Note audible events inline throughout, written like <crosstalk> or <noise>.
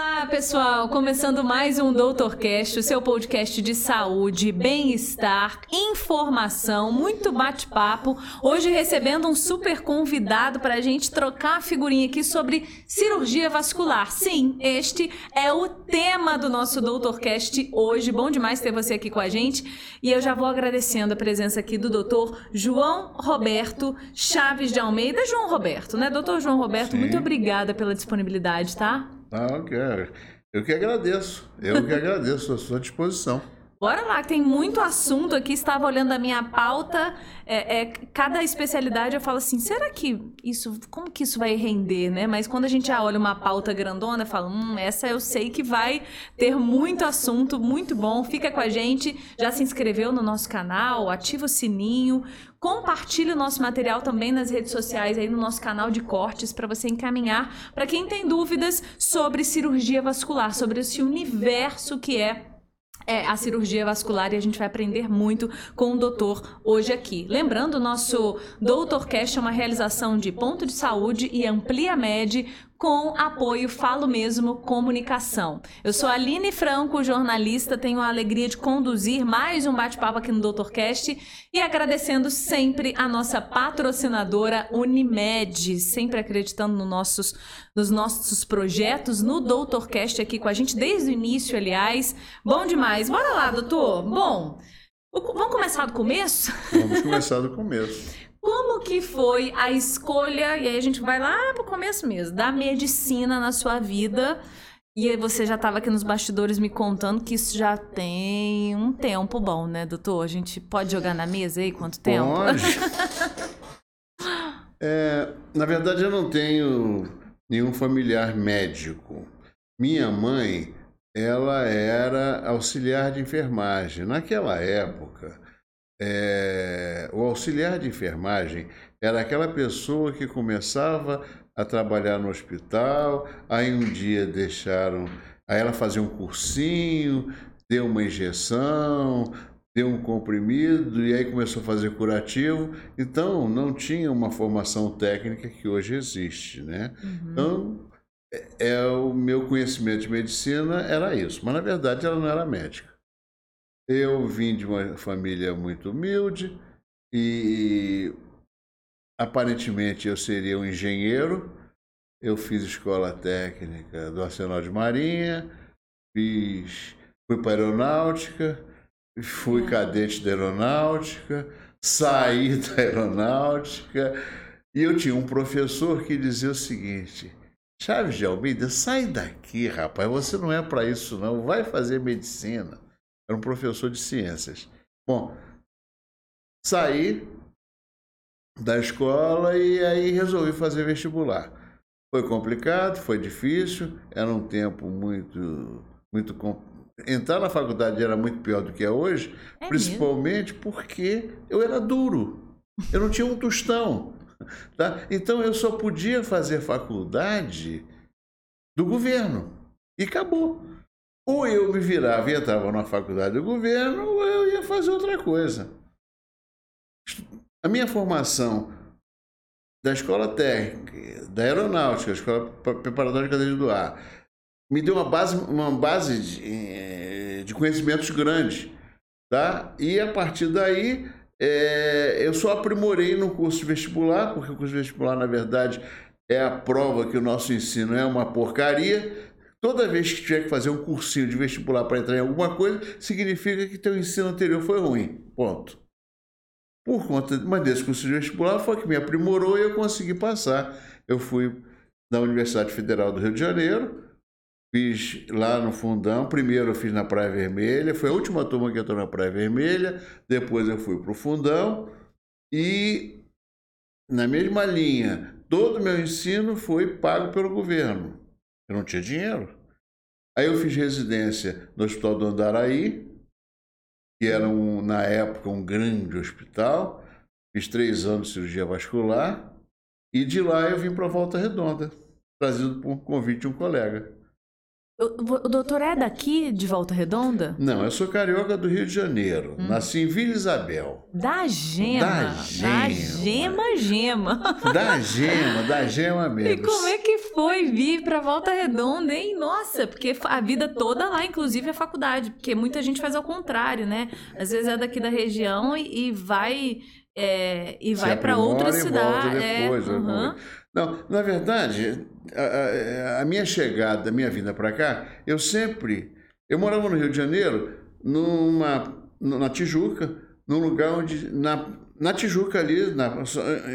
Olá, pessoal! Começando mais um Doutorcast, o seu podcast de saúde, bem-estar, informação, muito bate-papo. Hoje recebendo um super convidado para a gente trocar a figurinha aqui sobre cirurgia vascular. Sim, este é o tema do nosso Doutorcast hoje. Bom demais ter você aqui com a gente. E eu já vou agradecendo a presença aqui do doutor João Roberto Chaves de Almeida. João Roberto, né? Doutor João Roberto, Sim. muito obrigada pela disponibilidade, tá? Não, eu eu que agradeço. Eu que <laughs> agradeço a sua disposição. Bora lá, tem muito assunto aqui. Estava olhando a minha pauta. É, é, cada especialidade eu falo assim, será que isso, como que isso vai render, né? Mas quando a gente já olha uma pauta grandona, eu falo, hum, essa eu sei que vai ter muito assunto, muito bom. Fica com a gente. Já se inscreveu no nosso canal, ativa o sininho, compartilhe o nosso material também nas redes sociais, aí no nosso canal de cortes, para você encaminhar para quem tem dúvidas sobre cirurgia vascular, sobre esse universo que é é a cirurgia vascular e a gente vai aprender muito com o doutor hoje aqui. Lembrando, o nosso Doutorcast é uma realização de Ponto de Saúde e Amplia Med com apoio Falo Mesmo Comunicação. Eu sou Aline Franco, jornalista, tenho a alegria de conduzir mais um bate-papo aqui no Doutorcast e agradecendo sempre a nossa patrocinadora Unimed, sempre acreditando no nossos, nos nossos projetos, no Doutorcast aqui com a gente desde o início, aliás. Bom demais. Bora lá, doutor. Bom, vamos começar do começo? Vamos começar do começo. Como que foi a escolha, e aí a gente vai lá pro começo mesmo, da medicina na sua vida? E você já estava aqui nos bastidores me contando que isso já tem um tempo bom, né, doutor? A gente pode jogar na mesa aí quanto tempo? Pode. <laughs> é, na verdade, eu não tenho nenhum familiar médico. Minha mãe, ela era auxiliar de enfermagem. Naquela época, é, o auxiliar de enfermagem era aquela pessoa que começava a trabalhar no hospital, aí um dia deixaram, aí ela fazia um cursinho, deu uma injeção, deu um comprimido e aí começou a fazer curativo. Então não tinha uma formação técnica que hoje existe, né? Uhum. Então é, é, o meu conhecimento de medicina era isso, mas na verdade ela não era médica. Eu vim de uma família muito humilde e aparentemente eu seria um engenheiro. Eu fiz escola técnica do Arsenal de Marinha, fiz, fui para a aeronáutica, fui hum. cadete da aeronáutica, saí <laughs> da aeronáutica e eu tinha um professor que dizia o seguinte: Chaves de Almeida, sai daqui, rapaz, você não é para isso não, vai fazer medicina. Era um professor de ciências. Bom, saí da escola e aí resolvi fazer vestibular. Foi complicado, foi difícil, era um tempo muito muito entrar na faculdade era muito pior do que é hoje, é principalmente mesmo? porque eu era duro. Eu não tinha um tostão, tá? Então eu só podia fazer faculdade do governo e acabou. Ou eu me virava e entrava na faculdade do governo, ou eu ia fazer outra coisa. A minha formação da escola técnica, da aeronáutica, escola preparatória de cadeia do ar, me deu uma base, uma base de, eh, de conhecimentos grande. Tá? E a partir daí, é, eu só aprimorei no curso vestibular, porque o curso vestibular, na verdade, é a prova que o nosso ensino é uma porcaria Toda vez que tiver que fazer um cursinho de vestibular para entrar em alguma coisa, significa que teu ensino anterior foi ruim. Ponto. Por conta mas desse curso de vestibular foi que me aprimorou e eu consegui passar. Eu fui na Universidade Federal do Rio de Janeiro, fiz lá no fundão. Primeiro eu fiz na Praia Vermelha, foi a última turma que entrou na Praia Vermelha. Depois eu fui para o fundão e na mesma linha, todo o meu ensino foi pago pelo governo. Eu não tinha dinheiro. Aí eu fiz residência no Hospital do Andaraí, que era, um, na época, um grande hospital. Fiz três anos de cirurgia vascular. E de lá eu vim para Volta Redonda, trazido por um convite de um colega. O, doutor é daqui, de Volta Redonda? Não, eu sou carioca do Rio de Janeiro. Hum. Nasci em Vila Isabel. Da gema. Da gema. Da gema, gema. Da gema, da gema <laughs> mesmo. E como é que foi vir para Volta Redonda, hein? Nossa, porque a vida toda lá, inclusive a faculdade. Porque muita gente faz ao contrário, né? Às vezes é daqui da região e, e vai... É, e vai para outra cidade. Depois, é, uhum. Não, na verdade, a, a, a minha chegada, a minha vinda para cá, eu sempre. Eu morava no Rio de Janeiro, numa, na Tijuca, num lugar onde. Na, na Tijuca ali, na,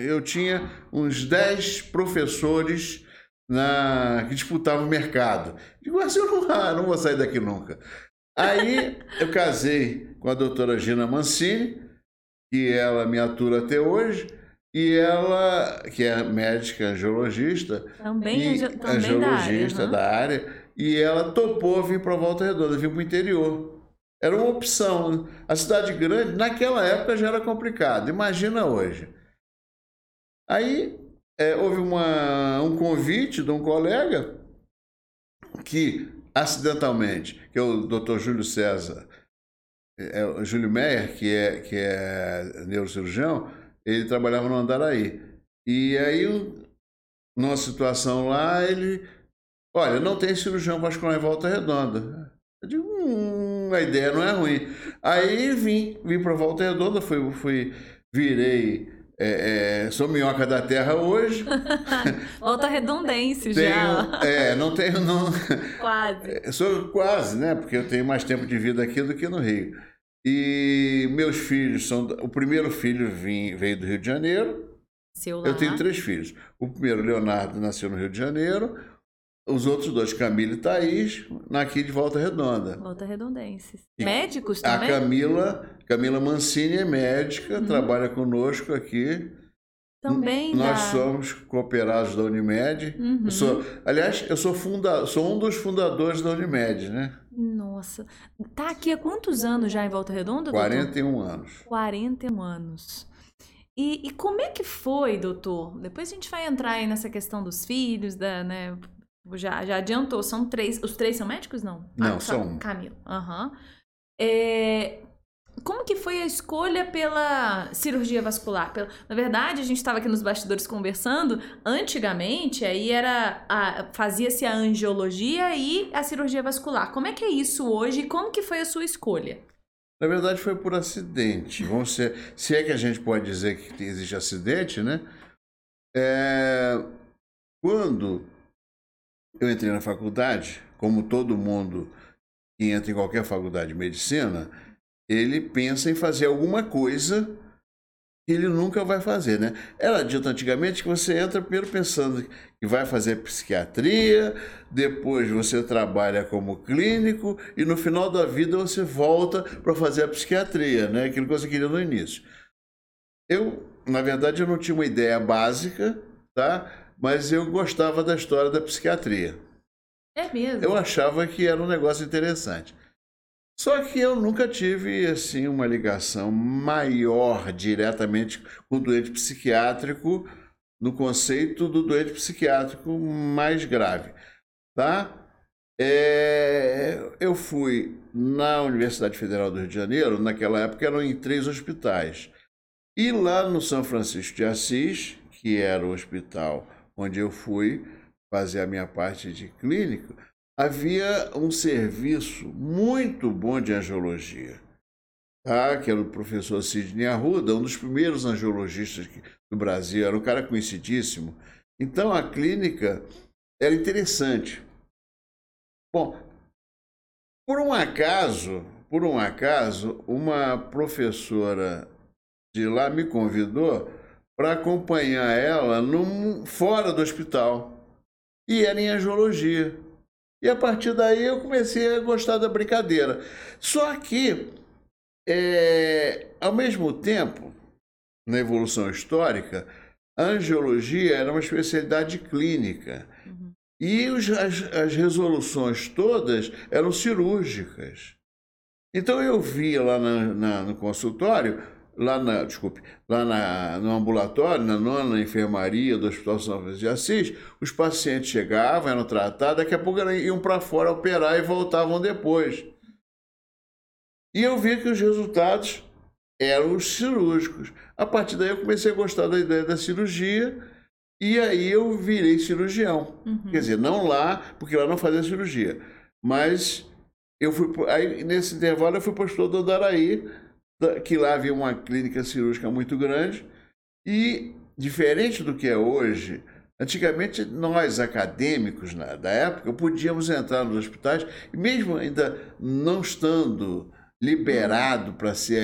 eu tinha uns 10 professores na, que disputavam o mercado. Digo assim, eu não, <laughs> ah, não vou sair daqui nunca. Aí eu casei com a doutora Gina Mancini, que ela me atura até hoje. E ela, que é médica angiologista, também, e também angiologista da área, da área, e ela topou vir para Volta Redonda, vir para o interior. Era uma opção. A cidade grande, naquela época, já era complicado. Imagina hoje. Aí é, houve uma, um convite de um colega que, acidentalmente, que é o Dr. Júlio César, é, o Júlio Meyer, que é, que é neurocirurgião, ele trabalhava no Andaraí. E aí, numa situação lá, ele. Olha, não tem cirurgião vascular em volta redonda. Eu digo, hum, a ideia não é ruim. Aí vim, vim para Volta Redonda, fui, fui virei. É, é, sou minhoca da terra hoje. <laughs> Volta redondense tenho, já. É, não tenho. Não, quase. Sou quase, né? Porque eu tenho mais tempo de vida aqui do que no Rio. E meus filhos são. O primeiro filho vim, veio do Rio de Janeiro. Seu. Eu tenho três filhos. O primeiro, Leonardo, nasceu no Rio de Janeiro. Os outros dois, Camila e Thaís, aqui de Volta Redonda. Volta Redondenses. Médicos também? A Camila, Camila Mancini é médica, uhum. trabalha conosco aqui. Também. Nós somos cooperados da Unimed. Uhum. Eu sou, aliás, eu sou, funda, sou um dos fundadores da Unimed, né? Nossa. Tá aqui há quantos anos já em Volta Redonda, 41 doutor? anos. 41 anos. E, e, como é que foi, doutor? Depois a gente vai entrar aí nessa questão dos filhos, da, né? Já, já adiantou, são três. Os três são médicos, não? Não, ah, são. Camilo. Aham. Uhum. É, como que foi a escolha pela cirurgia vascular? Na verdade, a gente estava aqui nos bastidores conversando. Antigamente, aí era fazia-se a angiologia e a cirurgia vascular. Como é que é isso hoje? E como que foi a sua escolha? Na verdade, foi por acidente. Vamos ser, se é que a gente pode dizer que existe acidente, né? É, quando eu entrei na faculdade, como todo mundo que entra em qualquer faculdade de medicina, ele pensa em fazer alguma coisa que ele nunca vai fazer, né? Era dito antigamente que você entra primeiro pensando que vai fazer psiquiatria, depois você trabalha como clínico e no final da vida você volta para fazer a psiquiatria, né? Aquilo que você queria no início. Eu, na verdade, eu não tinha uma ideia básica, tá? Mas eu gostava da história da psiquiatria. É mesmo? Eu achava que era um negócio interessante. Só que eu nunca tive assim uma ligação maior diretamente com o doente psiquiátrico no conceito do doente psiquiátrico mais grave, tá? É, eu fui na Universidade Federal do Rio de Janeiro, naquela época eram em três hospitais. E lá no São Francisco de Assis, que era o hospital onde eu fui fazer a minha parte de clínico, havia um serviço muito bom de angiologia, tá? que era o professor Sidney Arruda, um dos primeiros angiologistas do Brasil, era um cara conhecidíssimo. Então a clínica era interessante. Bom, por um acaso, por um acaso, uma professora de lá me convidou para acompanhar ela num, fora do hospital. E era em angiologia. E a partir daí eu comecei a gostar da brincadeira. Só que, é, ao mesmo tempo, na evolução histórica, a angiologia era uma especialidade clínica. Uhum. E os, as, as resoluções todas eram cirúrgicas. Então eu via lá na, na, no consultório lá na, desculpe, lá na, no ambulatório, na nona enfermaria do Hospital São Francisco de Assis, os pacientes chegavam, eram tratados, daqui a pouco iam para fora operar e voltavam depois. E eu vi que os resultados eram os cirúrgicos. A partir daí eu comecei a gostar da ideia da cirurgia e aí eu virei cirurgião. Uhum. Quer dizer, não lá, porque lá não fazia cirurgia, mas eu fui aí nesse intervalo eu fui para o Hospital do Andaraí, que lá havia uma clínica cirúrgica muito grande e diferente do que é hoje, Antigamente, nós acadêmicos na, da época podíamos entrar nos hospitais e, mesmo ainda não estando liberado para se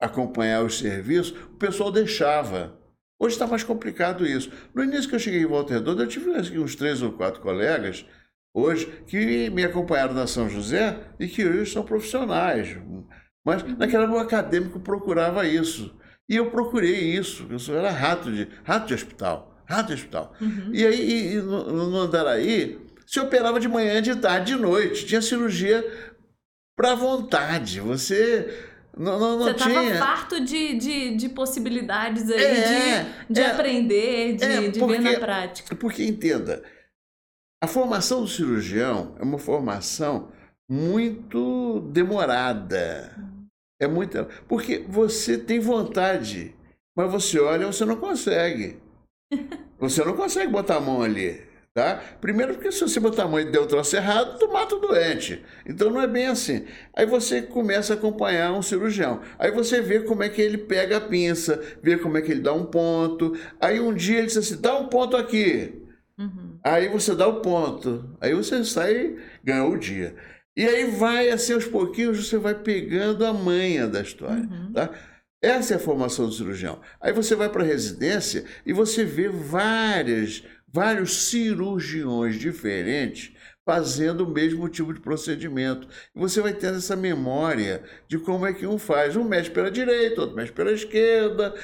acompanhar os serviços, o pessoal deixava. Hoje está mais complicado isso. No início que eu cheguei em Volta Redonda, eu tive uns três ou quatro colegas hoje que me acompanharam na São José e que hoje são profissionais. Mas naquela época o acadêmico procurava isso. E eu procurei isso. Eu era rato de, rato de hospital. Rato de hospital. Uhum. E aí, e no, no Andaraí, se operava de manhã, de tarde, de noite. Tinha cirurgia para vontade. Você não, não, não Você estava tinha... farto de, de, de possibilidades aí, é, de, de é, aprender, de, é, de porque, ver na prática. Porque, entenda, a formação do cirurgião é uma formação muito demorada. É muito. Porque você tem vontade, mas você olha e você não consegue. <laughs> Você não consegue botar a mão ali. Tá? Primeiro porque se você botar a mão e der o troço errado, tu mata o doente. Então não é bem assim. Aí você começa a acompanhar um cirurgião. Aí você vê como é que ele pega a pinça, vê como é que ele dá um ponto. Aí um dia ele diz assim, dá um ponto aqui. Uhum. Aí você dá o ponto. Aí você sai ganhou o dia. E aí vai assim aos pouquinhos, você vai pegando a manha da história. Uhum. Tá? Essa é a formação do cirurgião. Aí você vai para a residência e você vê várias vários cirurgiões diferentes fazendo o mesmo tipo de procedimento. E você vai tendo essa memória de como é que um faz. Um mexe pela direita, outro mexe pela esquerda.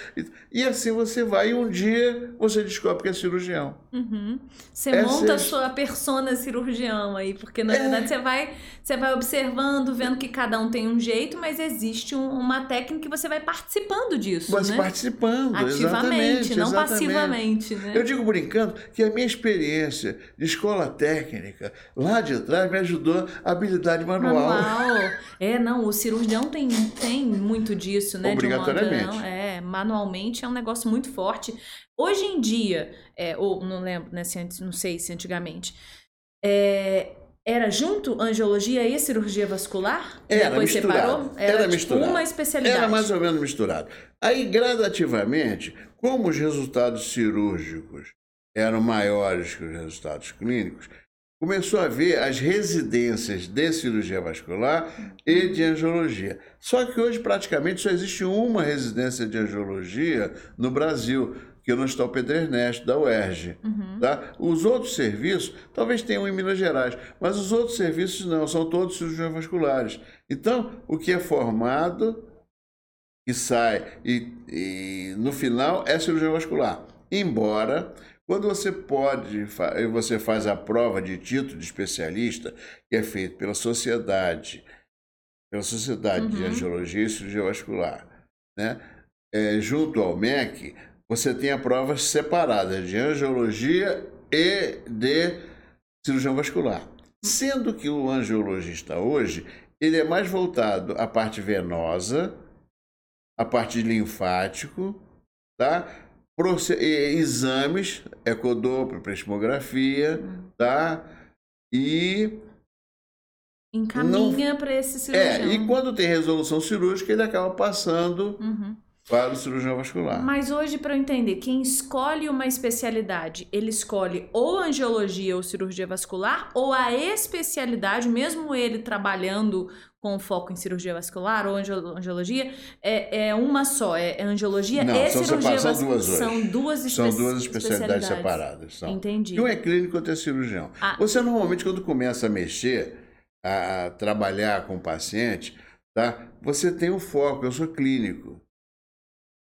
E, assim você vai e um dia você descobre que é cirurgião. Uhum. Você Essa monta é... a sua persona cirurgião aí, porque na é... verdade você vai, você vai observando, vendo que cada um tem um jeito, mas existe um, uma técnica que você vai participando disso. Você né? participando, Ativamente, não exatamente. passivamente. Né? Eu digo brincando que a minha experiência de escola técnica lá de trás me ajudou a habilidade manual. Manual. É, não, o cirurgião tem, tem muito disso, né? Obrigatoriamente. Modo, é, manualmente é um negócio muito forte. Hoje em dia, é, ou não lembro, né, se antes, não sei se antigamente, é, era junto angiologia e cirurgia vascular? Era Depois misturado. separou? Era, era tipo misturado. uma especialidade. Era mais ou menos misturado. Aí, gradativamente, como os resultados cirúrgicos eram maiores que os resultados clínicos, começou a ver as residências de cirurgia vascular e de angiologia. Só que hoje praticamente só existe uma residência de angiologia no Brasil, que é no Hospital Pedro Ernesto, da UERJ. Uhum. Tá? Os outros serviços, talvez tenham em Minas Gerais, mas os outros serviços não, são todos cirurgiões vasculares. Então, o que é formado e sai e, e no final é cirurgia vascular. Embora quando você pode, você faz a prova de título de especialista, que é feito pela sociedade, pela Sociedade uhum. de Angiologia e Cirurgia Vascular, né? É, junto ao MEC, você tem a provas separadas de angiologia e de cirurgião vascular. Sendo que o angiologista hoje, ele é mais voltado à parte venosa, à parte linfático, tá? Exames, ecodoppler, prismografia, hum. tá? E encaminha para esse cirurgião. É, e quando tem resolução cirúrgica, ele acaba passando uhum. para o cirurgião vascular. Mas hoje, para eu entender, quem escolhe uma especialidade, ele escolhe ou angiologia ou cirurgia vascular, ou a especialidade, mesmo ele trabalhando com foco em cirurgia vascular ou angiologia, é, é uma só, é, é angiologia Não, e são cirurgia vascular. São duas. São duas, são duas especialidades, separadas. São. Entendi. Um é clínico outro é cirurgião. Ah. Você normalmente, quando começa a mexer, a trabalhar com o paciente, tá? você tem o um foco, eu sou clínico.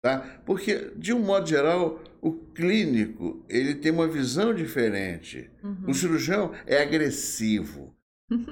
Tá? Porque, de um modo geral, o clínico ele tem uma visão diferente. Uhum. O cirurgião é agressivo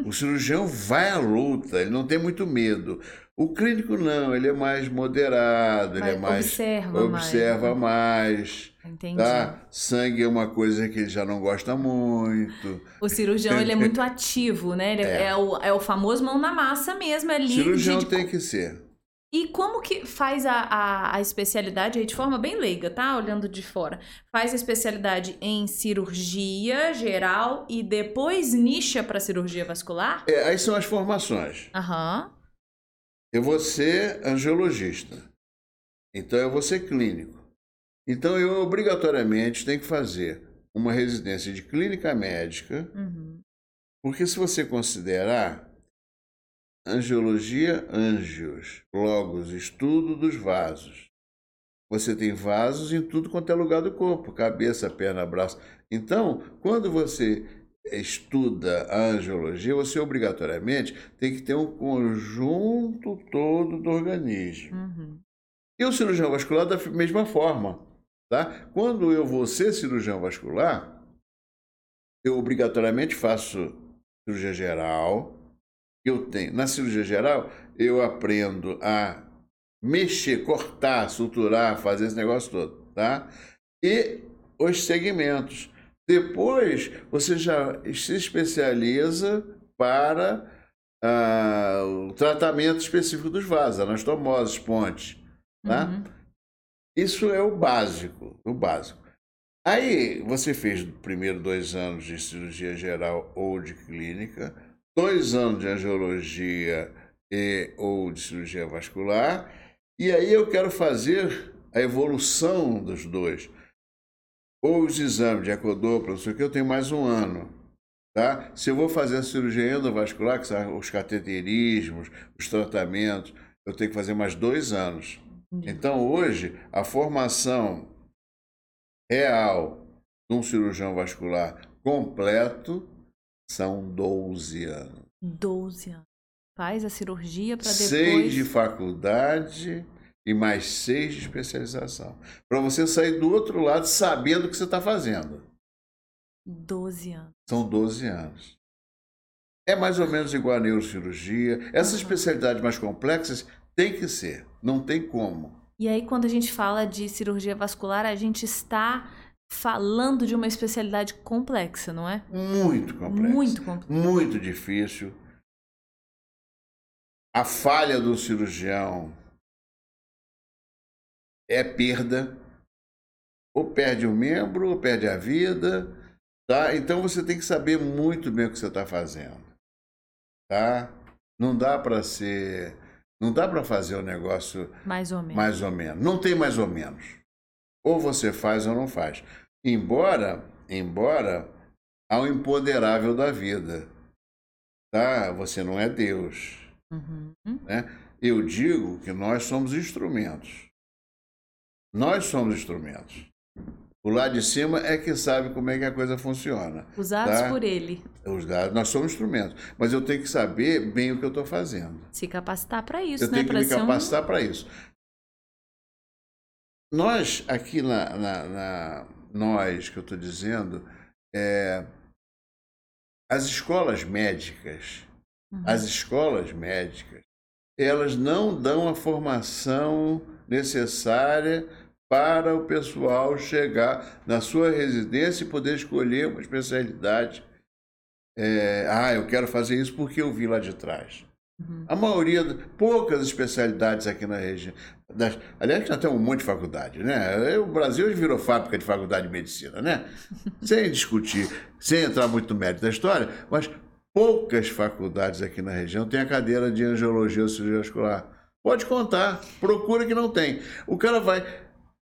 O cirurgião vai à luta, ele não tem muito medo. O clínico não, ele é mais moderado, ele é mais observa, observa mais. mais Entendi. Tá? Sangue é uma coisa que ele já não gosta muito. O cirurgião ele é <laughs> muito ativo, né? Ele é. é o, é o famoso mão na massa mesmo, é ali. Cirurgião de... tem que ser. E como que faz a, a, a, especialidade aí de forma bem leiga, tá? Olhando de fora. Faz a especialidade em cirurgia geral e depois nicha para cirurgia vascular? É, aí são as formações. Aham. Uhum. Eu vou ser angiologista. Então eu vou ser clínico. Então eu obrigatoriamente tenho que fazer uma residência de clínica médica. Uhum. Porque se você considerar Angiologia, ângios, logos, estudo dos vasos. Você tem vasos em tudo quanto é lugar do corpo, cabeça, perna, braço. Então, quando você estuda a angiologia, você obrigatoriamente tem que ter um conjunto todo do organismo. Uhum. E o cirurgião vascular da mesma forma. Tá? Quando eu vou ser cirurgião vascular, eu obrigatoriamente faço cirurgia geral, eu tenho. Na cirurgia geral, eu aprendo a mexer, cortar, suturar, fazer esse negócio todo, tá? E os segmentos. Depois, você já se especializa para ah, o tratamento específico dos vasos, anastomoses, pontes, tá? Uhum. Isso é o básico, o básico. Aí, você fez primeiro dois anos de cirurgia geral ou de clínica, dois anos de angiologia e, ou de cirurgia vascular, e aí eu quero fazer a evolução dos dois. Ou os exames de ecodopla, não sei o que, eu tenho mais um ano. Tá? Se eu vou fazer a cirurgia endovascular, que são os cateterismos, os tratamentos, eu tenho que fazer mais dois anos. Então, hoje, a formação real de um cirurgião vascular completo são 12 anos. 12 anos. Faz a cirurgia para depois. Seis de faculdade e mais seis de especialização. Para você sair do outro lado sabendo o que você está fazendo. 12 anos. São 12 anos. É mais ou menos igual a neurocirurgia. Essas uhum. especialidades mais complexas tem que ser, não tem como. E aí, quando a gente fala de cirurgia vascular, a gente está falando de uma especialidade complexa, não é? Muito complexa. Muito complexa. Muito difícil. A falha do cirurgião é perda. Ou perde o um membro, ou perde a vida. Tá? Então você tem que saber muito bem o que você está fazendo. Tá? Não dá para ser. Não dá para fazer o um negócio mais ou menos. Mais ou menos. Não tem mais ou menos. Ou você faz ou não faz. Embora, embora há um imponderável da vida. Tá? Você não é Deus. Uhum. Né? Eu digo que nós somos instrumentos. Nós somos instrumentos. O lado de cima é que sabe como é que a coisa funciona. Usados tá? por ele. Usados, nós somos instrumentos. Mas eu tenho que saber bem o que eu estou fazendo. Se capacitar para isso, eu né? tenho que pra me capacitar um... para isso. Nós, aqui na, na, na nós que eu estou dizendo, é, as escolas médicas, uhum. as escolas médicas, elas não dão a formação necessária para o pessoal chegar na sua residência e poder escolher uma especialidade. É, ah, eu quero fazer isso porque eu vi lá de trás. Uhum. A maioria, poucas especialidades aqui na região. Das, aliás, já tem um monte de faculdade, né? O Brasil virou fábrica de faculdade de medicina, né? <laughs> sem discutir, sem entrar muito no mérito da história, mas poucas faculdades aqui na região têm a cadeira de angiologia ou cirurgia vascular. Pode contar, procura que não tem. O cara vai.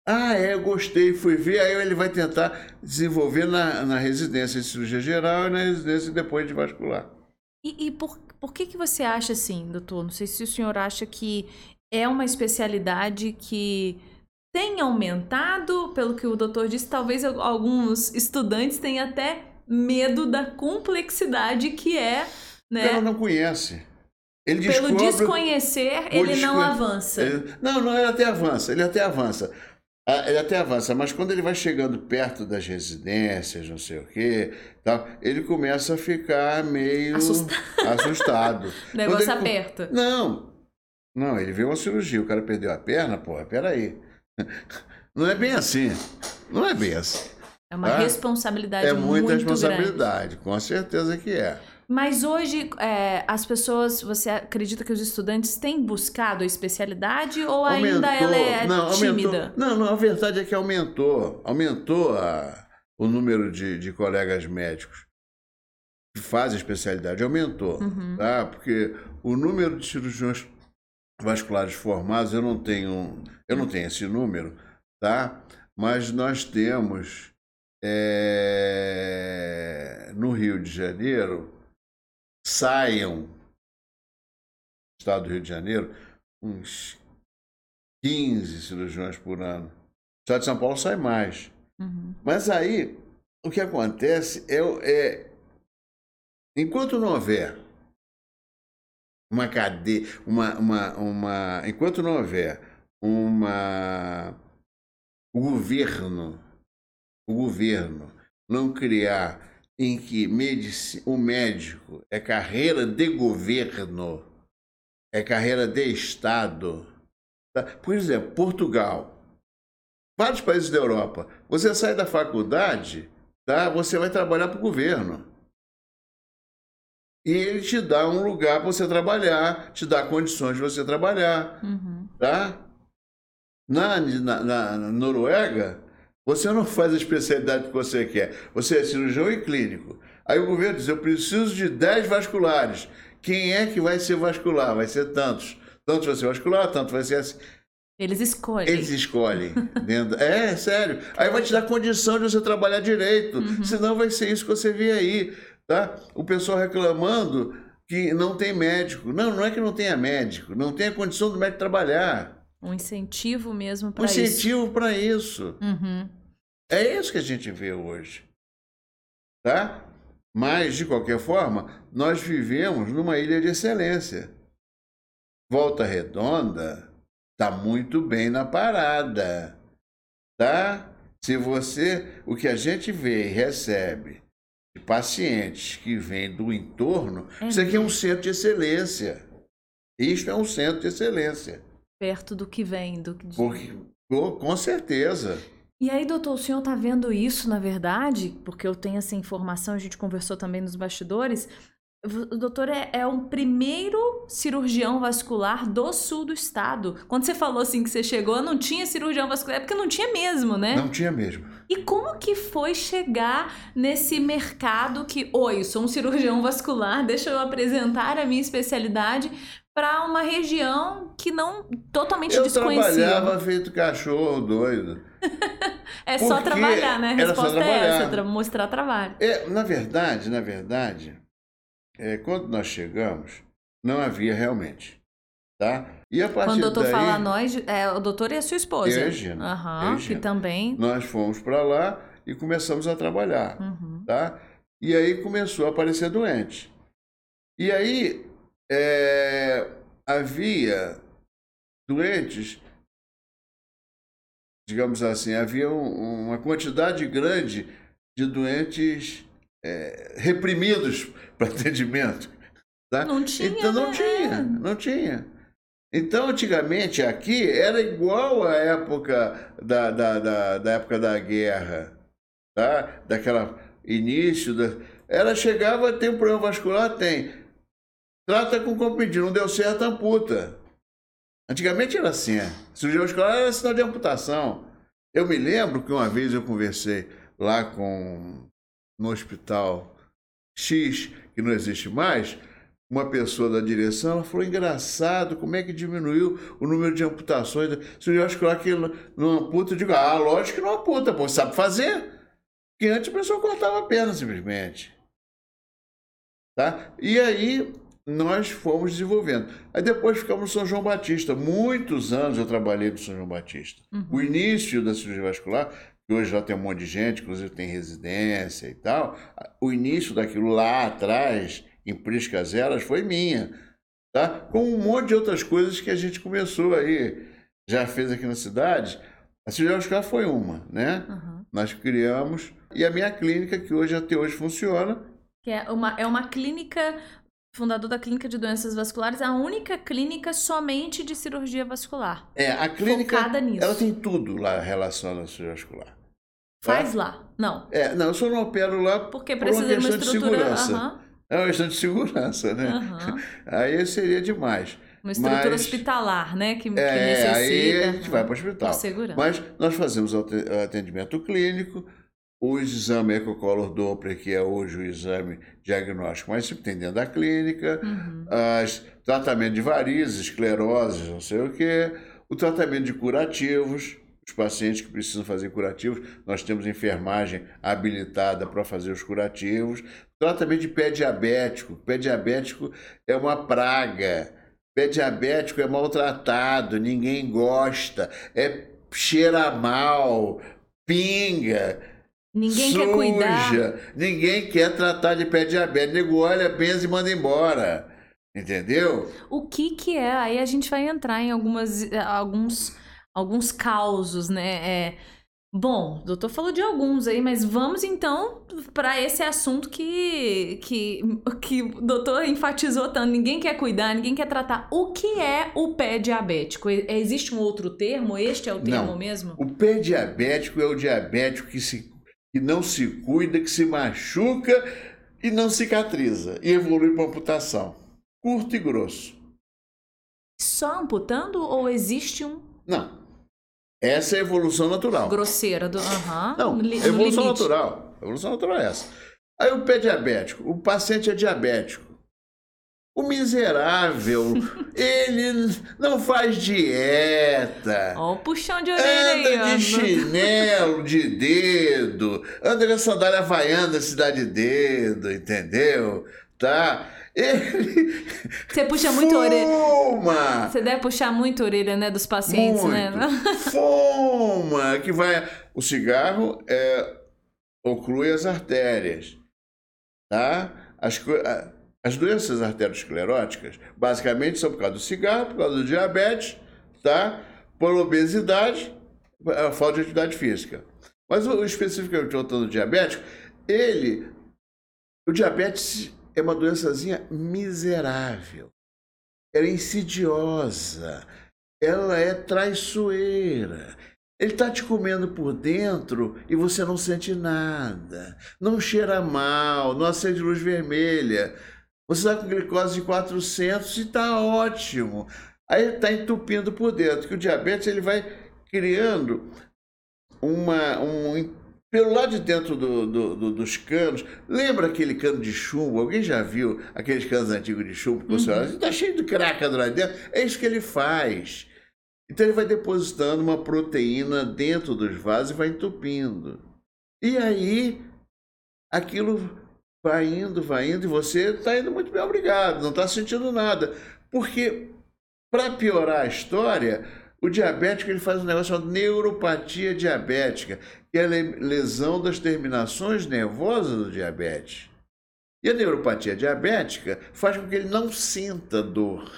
Ah, é, gostei, fui ver, aí ele vai tentar desenvolver na, na residência de cirurgia geral e na residência depois de vascular. E, e por, por que, que você acha assim, doutor? Não sei se o senhor acha que é uma especialidade que tem aumentado, pelo que o doutor disse, talvez alguns estudantes tenham até medo da complexidade que é. Né? Ela não conhece. Ele Pelo desconhecer, ele desconhe... não avança. Ele... Não, não, ele até avança, ele até avança. Ah, ele até avança, mas quando ele vai chegando perto das residências, não sei o quê, tal, ele começa a ficar meio Assustado. assustado. <laughs> Negócio ele- aperta. Não, não, ele vê uma cirurgia, o cara perdeu a perna, porra, peraí. <laughs> Não é bem assim. Não é bem assim. É uma Ah, responsabilidade É muito muita grande. responsabilidade, com certeza que é. Mas hoje, é, as pessoas, você acredita que os estudantes têm buscado a especialidade ou ainda ela é não, tímida? Aumentou, não, não, a verdade é que aumentou. Aumentou a- o número de, de colegas médicos que fazem especialidade, aumentou. Uhum. Tá? Porque o número de cirurgiões vasculares formados, eu não tenho, eu não tenho esse número, tá? mas nós temos é, no Rio de Janeiro, saiam, no estado do Rio de Janeiro, uns 15 cirurgiões por ano. No estado de São Paulo sai mais. Uhum. Mas aí, o que acontece é, o- é enquanto não houver uma cadeia, uma, uma, uma, enquanto não houver uma, o governo, o governo não criar em que medici, o médico é carreira de governo, é carreira de Estado. tá? Por exemplo, Portugal, vários países da Europa, você sai da faculdade, tá? você vai trabalhar para o governo. E ele te dá um lugar para você trabalhar, te dá condições de você trabalhar, Uhum. tá? Na, na, na Noruega, você não faz a especialidade que você quer. Você é cirurgião e clínico. Aí o governo diz, eu preciso de 10 vasculares. Quem é que vai ser vascular? Vai ser tantos. Tantos vai ser vascular, tanto vai ser assim. Eles escolhem. Eles escolhem. É, sério. Aí vai te dar condição de você trabalhar direito. Senão vai ser isso que você vê aí. Tá? O pessoal reclamando que não tem médico. Não, não é que não tenha médico. Não tem a condição do médico trabalhar. Um incentivo mesmo Um para isso. incentivo para isso. Uhum. É isso que a gente vê hoje. Tá? Mas, de qualquer forma, nós vivemos numa ilha de excelência. Volta Redonda está muito bem na parada. Tá? Se você. O que a gente vê e recebe de pacientes que vêm do entorno, É isso aqui é um centro de excelência. Isto é um centro de excelência. Perto do que vem. Do... Porque, com com certeza. E aí, doutor, o senhor está vendo isso, na verdade? Porque eu tenho essa informação, a gente conversou também nos bastidores. O doutor é, é o primeiro cirurgião vascular do sul do estado. Quando você falou assim que você chegou, não tinha cirurgião vascular, é porque não tinha mesmo, né? Não tinha mesmo. E como que foi chegar nesse mercado que, oi, eu sou um cirurgião vascular, deixa eu apresentar a minha especialidade para uma região que não totalmente Eu desconhecia? trabalhava feito cachorro doido. <laughs> É só Porque trabalhar, né? A só resposta é essa, tra- mostrar trabalho. É, na verdade, na verdade, é, quando nós chegamos, não havia realmente. Tá? E a partir Quando o doutor daí, fala nós, é o doutor e a sua esposa. Eu e a Gina. Aham, Eu e a que Gina. também. nós fomos para lá e começamos a trabalhar. Uhum. Tá? E aí começou a aparecer doente. E aí é, havia doentes, digamos assim, havia um- uma quantidade grande de doentes é, reprimidos <laughs> para atendimento. Tá? Não tinha, Então não né? tinha, não tinha. Então, antigamente, aqui era igual à época da, da, da, da época da guerra, tá? Daquela início da... Ela chegava, tem um problema vascular? Tem. Trata com comprimido, não deu certo, amputa. Antigamente era assim, é. cirurgia vascular era sinal de amputação. Eu me lembro que uma vez eu conversei lá com no hospital X, que não existe mais, uma pessoa da direção, ela falou, engraçado, como é que diminuiu o número de amputações? Cirurgia vascular que não- não amputa, eu digo, ah, lógico que não amputa, pô, sabe fazer. Porque antes a pessoa cortava a perna, simplesmente. Tá? E aí nós fomos desenvolvendo. Aí depois ficamos no São João Batista. Muitos anos eu trabalhei no São João Batista. Uhum. O início da cirurgia vascular, hoje já tem um monte de gente, inclusive tem residência e tal, o início daquilo lá atrás, em Priscas Elas, foi minha. Tá? Com um monte de outras coisas que a gente começou aí, já fez aqui na cidade, A cirurgia vascular foi uma, né? Uhum. Nós criamos. E a minha clínica, que hoje até hoje funciona. Que é uma, é uma clínica, fundador da Clínica de Doenças Vasculares, a única clínica somente de cirurgia vascular. É, a clínica. Focada nisso. Ela tem tudo lá relacionado à cirurgia vascular. Tá? Faz lá. Não. É, não, eu só não opero lá Porque por uma precisa de uma questão de estrutura. segurança. É uma questão de segurança, né? Aí seria demais. Uma estrutura Mas- hospitalar, né? Que, que É, necessita. aí a gente vai para o hospital. Mas nós fazemos ate- atendimento clínico, o exame Ecocolor Doppler, que é hoje o exame diagnóstico mais tem dentro da clínica, Uhum. as, tratamento de varizes, escleroses, não sei o quê, o tratamento de curativos, os pacientes que precisam fazer curativos, nós temos enfermagem habilitada para fazer os curativos, tratamento de pé diabético, pé diabético é uma praga, pé diabético é maltratado, ninguém gosta, é cheira mal, pinga, Ninguém suja, quer cuidar. ninguém quer tratar de pé diabético, nego olha, pensa e manda embora, entendeu? O que que é? Aí a gente vai entrar em algumas, eh, alguns, alguns causos, né? É, bom, o doutor falou de alguns aí, mas vamos então para esse assunto que, que, que o doutor enfatizou tanto. Ninguém quer cuidar, ninguém quer tratar. O que é o pé diabético? Existe um outro termo? Este é o termo Não. mesmo? O pé diabético é o diabético que, se, que não se cuida, que se machuca e não cicatriza e evolui para amputação. Curto e grosso. Só amputando ou existe um Não. Essa é a evolução natural. grosseira do. Aham. Não, li- evolução limite. natural. Evolução natural é essa. Aí o pé diabético, o paciente é diabético. O miserável, <laughs> ele não faz dieta. Ó, o puxão de orelha aí, Anda ó. de chinelo de dedo, anda com a sandália havaiana cidade de dedo, entendeu? Tá? Ele <laughs> Você puxa muito a orelha. fuma, Você deve puxar muito a orelha, né, dos pacientes, né? muito, <laughs> fuma, que vai... O cigarro é, oclui as artérias, tá? As, as doenças arterioscleróticas, basicamente, são por causa do cigarro, por causa do diabetes, tá? Por obesidade, a falta de atividade física. Mas o, especificamente voltando ao diabético, ele... O diabetes é uma doençazinha miserável. Ela é insidiosa. Ela é traiçoeira. Ele está te comendo por dentro e você não sente nada. Não cheira mal, não acende luz vermelha. Você está com glicose de 400 e está ótimo. Aí está entupindo por dentro, que o diabetes ele vai criando uma, um, pelo lado de dentro do- do- do- dos canos, lembra aquele cano de chumbo? Alguém já viu aqueles canos antigos de chumbo que você olha, está cheio de craca lá dentro? É isso que ele faz. Então ele vai depositando uma proteína dentro dos vasos e vai entupindo. E aí aquilo vai indo, vai indo, e você está indo muito bem, obrigado, não está sentindo nada. Porque, para piorar a história, o diabético ele faz um negócio chamado neuropatia diabética, que é a le- lesão das terminações nervosas do diabetes. E a neuropatia diabética faz com que ele não sinta dor,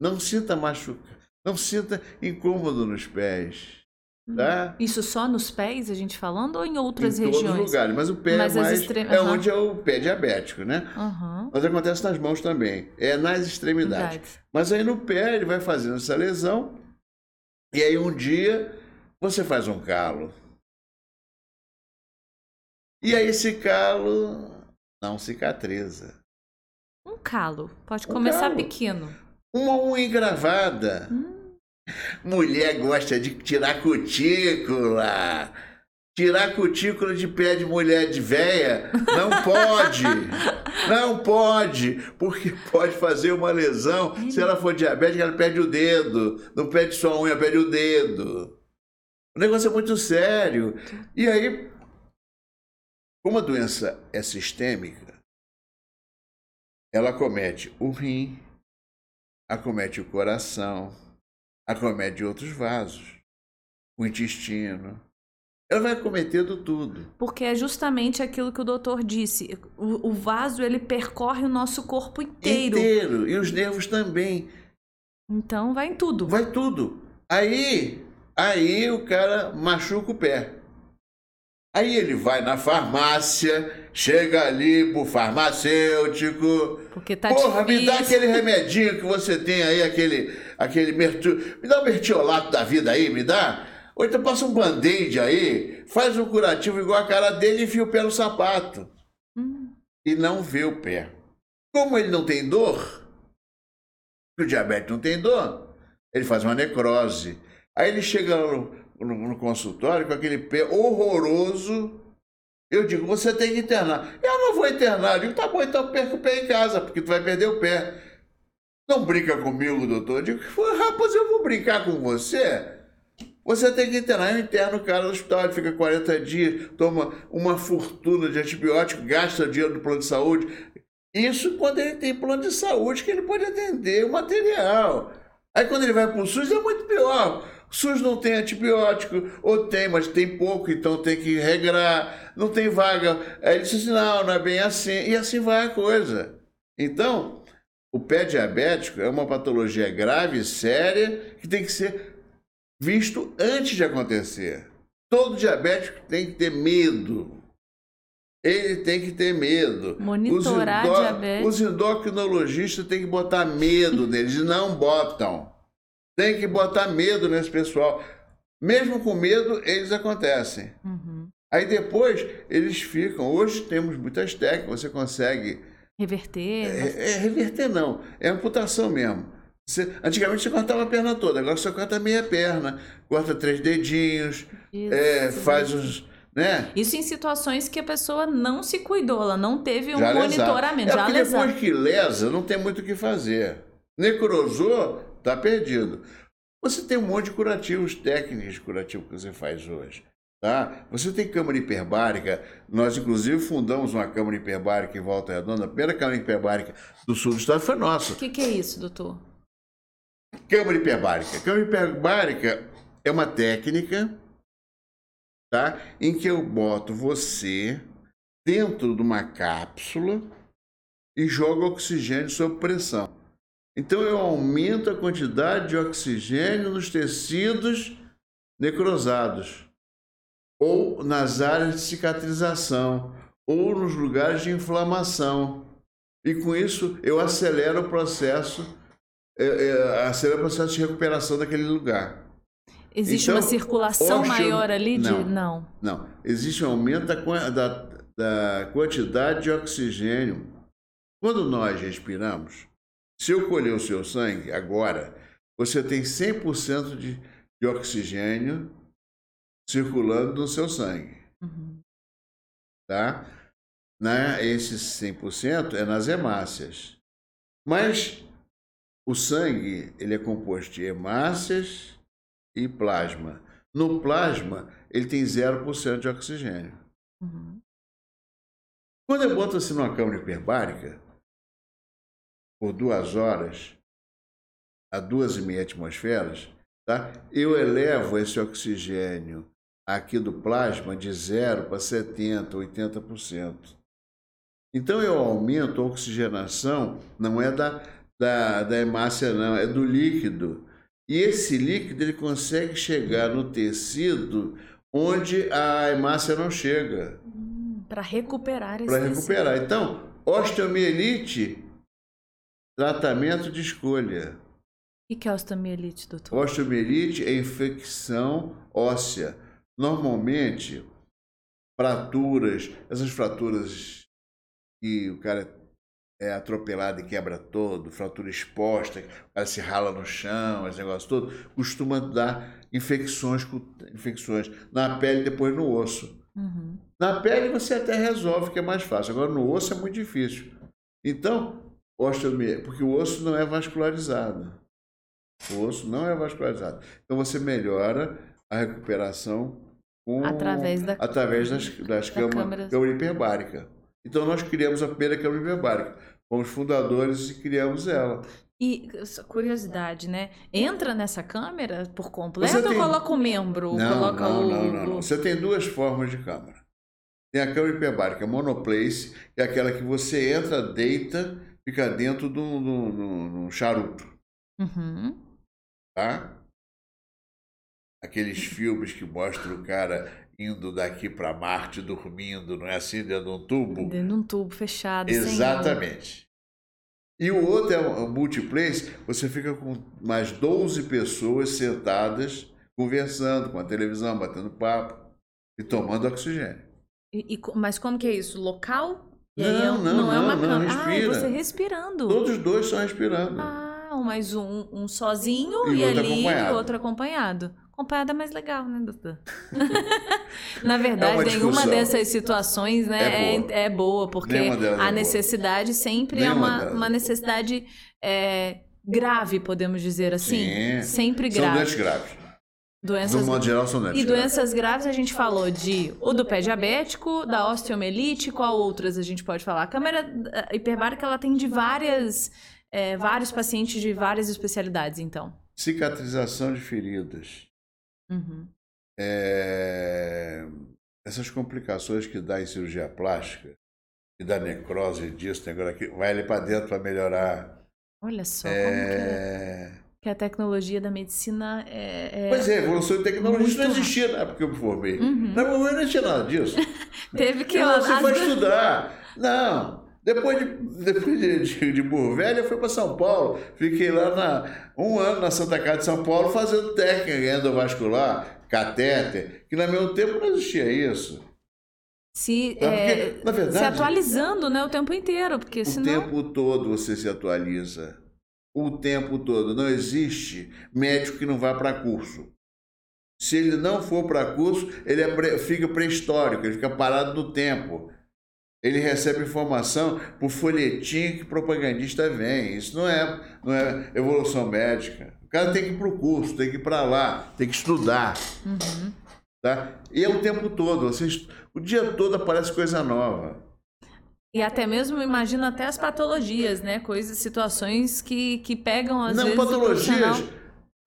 não sinta machuca, não sinta incômodo nos pés. Tá? Isso só nos pés, a gente falando, ou em outras em regiões? todos os lugares, mas o pé Mas é mais extre- é onde é o pé diabético, né? Aham. Mas acontece nas mãos também, é nas extremidades. Verdade. Mas aí no pé ele vai fazendo essa lesão e aí um dia você faz um calo. E aí esse calo não cicatriza. Um calo. Pode Um começar calo. pequeno. Uma unha engravada. Hum. Mulher gosta de tirar cutícula. Tirar cutícula de pé de mulher de véia não pode. Não pode, porque pode fazer uma lesão. Se ela for diabética, ela perde o dedo. Não perde só a unha, perde o dedo. O negócio é muito sério. E aí, como a doença é sistêmica, ela acomete o rim, acomete o coração, acomete outros vasos, o intestino. Ela vai acometendo tudo. Porque é justamente aquilo que o doutor disse. O, o vaso, ele percorre o nosso corpo inteiro. Inteiro. E os nervos também. Então vai em tudo. Vai tudo. Aí, Aí o cara machuca o pé. Aí ele vai na farmácia, chega ali pro farmacêutico. Porque tá Porra, difícil. me dá aquele remedinho que você tem aí, aquele. aquele mertu... Me dá um mertiolato da vida aí, me dá. Ou então passa um band-aid aí, faz um curativo igual a cara dele e enfia o pé no sapato. Hum. E não vê o pé. Como ele não tem dor, o diabetes não tem dor, ele faz uma necrose. Aí ele chega no, no, no consultório com aquele pé horroroso. Eu digo, você tem que internar. Eu não vou internar. Eu digo, tá bom, então perca o pé em casa, porque tu vai perder o pé. Não brinca comigo, doutor. Eu digo, rapaz, eu vou brincar com você? Você tem que internar. Eu interno o cara no hospital, ele fica 40 dias, toma uma fortuna de antibiótico, gasta dinheiro do plano de saúde. Isso quando ele tem plano de saúde, que ele pode atender o material. Aí quando ele vai para o SUS é muito pior. O SUS não tem antibiótico, ou tem, mas tem pouco, então tem que regrar, não tem vaga. Aí ele disse assim, não, não é bem assim, e assim vai a coisa. Então, o pé diabético é uma patologia grave, séria, que tem que ser visto antes de acontecer. Todo diabético tem que ter medo. Ele tem que ter medo. Monitorar os, endó diabetes. os endocrinologistas têm que botar medo neles, não botam. Tem que botar medo nesse pessoal. Mesmo com medo, eles acontecem. Uhum. Aí depois eles ficam. Hoje temos muitas técnicas, você consegue. Reverter. É, é reverter, não. É amputação mesmo. Você, antigamente você cortava a perna toda, agora você corta meia perna, corta três dedinhos, é, faz os. Né? Isso em situações que a pessoa não se cuidou, ela não teve um Já monitoramento. É já depois que lesa, não tem muito o que fazer. Necrosou, tá perdido. Você tem um monte de curativos, técnicas de curativo que você faz hoje. Tá? Você tem câmara hiperbárica. Nós, inclusive, fundamos uma câmara hiperbárica em Volta Redonda. A primeira câmara hiperbárica do sul do estado foi nossa. O que, que é isso, doutor? Câmara hiperbárica. Câmara hiperbárica é uma técnica tá? em que eu boto você dentro de uma cápsula e jogo oxigênio sob pressão. Então eu aumento a quantidade de oxigênio nos tecidos necrosados, ou nas áreas de cicatrização, ou nos lugares de inflamação. E com isso eu acelero o processo, é, é, acelero o processo de recuperação daquele lugar. Existe Então, uma circulação maior ali de. Não. Não. Não, existe um aumento da, da, da quantidade de oxigênio. Quando nós respiramos, se eu colher o seu sangue agora, você tem 100% de, de oxigênio circulando no seu sangue, Uhum. tá? Né? Esses 100% é nas hemácias. Mas o sangue, ele é composto de hemácias e plasma. No plasma, ele tem 0% de oxigênio. Uhum. Quando eu boto assim numa câmara hiperbárica, por duas horas, a duas e meia atmosferas, tá? eu elevo esse oxigênio aqui do plasma de 0 para 70%, 80%. Então eu aumento a oxigenação, não é da, da, da hemácia, não, é do líquido. E esse líquido ele consegue chegar no tecido onde a hemácia não chega Para recuperar esse para tecido. recuperar. Então, osteomielite, tratamento de escolha. O que que é osteomielite, doutor? Osteomielite é infecção óssea. Normalmente, fraturas, essas fraturas que o cara é atropelado e quebra todo, fratura exposta, cara se rala no chão, esse negócio todo, costuma dar infecções, infecções na pele e depois no osso. Uhum. Na pele você até resolve, que é mais fácil. Agora no osso é muito difícil. Então, osteomielite, porque o osso não é vascularizado. O osso não é vascularizado. Então você melhora a recuperação com, Através da- através das, das da câmaras câmara. câmara hiperbárica. Então nós criamos a primeira câmara hiperbárica. Fomos fundadores e criamos ela. E curiosidade, né? Entra nessa câmera por completo Você ou tem- coloca o membro? Não, coloca não, o... não, não, não. Você tem duas formas de câmara. Tem a câmara hiperbárica monoplace, que é aquela que você entra, deita, fica dentro de de de de um charuto, Uhum. tá? aqueles filmes que mostram o cara indo daqui para Marte dormindo, não é assim, dentro de um tubo? Dentro de um tubo fechado. Exatamente. E o outro é o multiplace, você fica com mais 12 pessoas sentadas, conversando com a televisão, batendo papo e tomando oxigênio. E, e, mas como que é isso? Local? Não, é, não, não, não, é uma não, respira. Ah, é você respirando. Todos os dois estão respirando. Ah, mas um, um sozinho e, e ali acompanhado. outro acompanhado. Acompanhada é mais legal, né, doutor? <laughs> Na verdade, é nenhuma dessas situações né, é, boa, é boa porque a é necessidade sempre é uma, uma necessidade é, grave, podemos dizer assim. Sim. Sempre grave. São doenças graves. Doenças... Do modo geral, são doenças E doenças graves a gente falou de o do pé diabético, da osteomelite, qual outras a gente pode falar? A câmera hiperbárica, ela tem de várias, é, vários pacientes de várias especialidades, então. Cicatrização de feridas Uhum. É, essas complicações que dá em cirurgia plástica, e da necrose disso, agora aqui, vai ali para dentro para melhorar. Olha só, é... como que, é, que a tecnologia da medicina é. é pois é, evolução de tecnologia muito... não existia na época que eu me formei. Uhum. Não, não existia nada disso. <laughs> Teve que. Não, você vai estudar. Não. Depois de, depois de, de, de Burro Velho, eu fui para São Paulo. Fiquei lá na, um ano na Santa Casa de São Paulo fazendo técnica endovascular, catéter, que no meu tempo não existia isso. Se, é, porque, verdade, se atualizando né, o tempo inteiro. Porque o senão... tempo todo você se atualiza. O tempo todo. Não existe médico que não vá para curso. Se ele não for para curso, ele é, fica pré-histórico, ele fica parado no tempo. Ele recebe informação por folhetim que propagandista vem. Isso não é, não é evolução médica. O cara tem que ir para o curso, tem que ir para lá, tem que estudar. Uhum. Tá? E é o tempo todo. Você, o dia todo aparece coisa nova. E até mesmo, imagina até as patologias, né? Coisas, situações que, que pegam às não, vezes. Não, patologias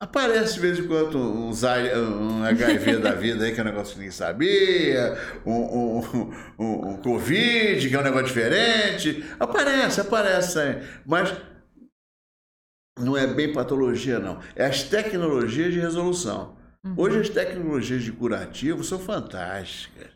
Aparece de vez em quando um, um HIV da vida aí, que é um negócio que ninguém sabia, um, um, um, um, Covid, que é um negócio diferente. Aparece, aparece aí. Mas não é bem patologia, não. É as tecnologias de resolução. Uhum. Hoje as tecnologias de curativo são fantásticas.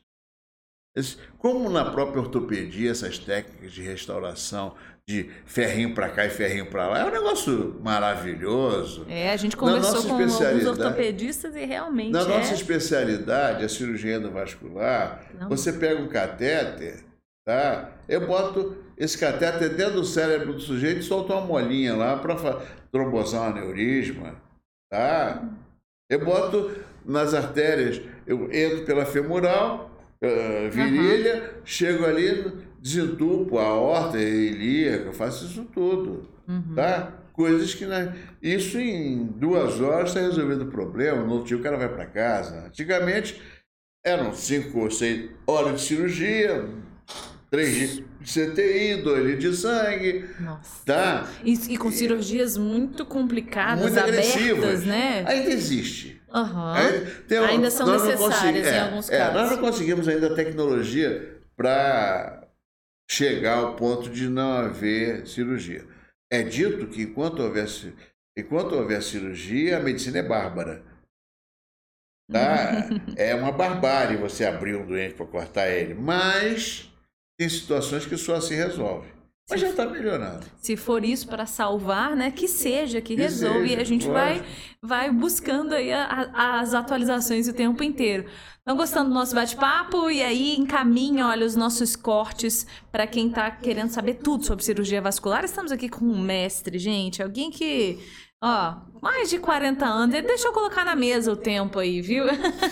Como na própria ortopedia, essas técnicas de restauração de ferrinho para cá e ferrinho para lá. É um negócio maravilhoso. É, a gente conversou com alguns ortopedistas e realmente. Na é... nossa especialidade, a cirurgia endovascular, Não. você pega um catéter, tá? Eu boto esse catéter dentro do cérebro do sujeito e solto uma molinha lá para trombosar um aneurisma, tá? Eu boto nas artérias, eu entro pela femoral, uh, virilha, uhum. chego ali desentupo a horta ilíaca, faço isso tudo, uhum. tá? Coisas que... Na... Isso em duas horas está resolvido o problema, no outro dia o cara vai para casa. Antigamente eram cinco ou seis horas de cirurgia, três de CTI, dois de sangue. Nossa. Tá? E, e com cirurgias muito complicadas, muito abertas, agressivas. né? Ainda existe. Uhum. ainda são necessárias é, em alguns é, casos. Nós não conseguimos ainda a tecnologia para chegar ao ponto de não haver cirurgia. É dito que enquanto houver, enquanto houver cirurgia, a medicina é bárbara. Tá? <laughs> é uma barbárie você abrir um doente para cortar ele, mas tem situações que só se resolve. Mas já está melhorando. Se for isso para salvar, né, que seja, que, que resolve. Seja, e a gente vai, vai buscando aí a, a, as atualizações o tempo inteiro. Estão gostando do nosso bate-papo? E aí encaminha, olha, os nossos cortes para quem está querendo saber tudo sobre cirurgia vascular. Estamos aqui com um mestre, gente. Alguém que Ó, mais de 40 anos. Deixa eu colocar na mesa o tempo aí, viu?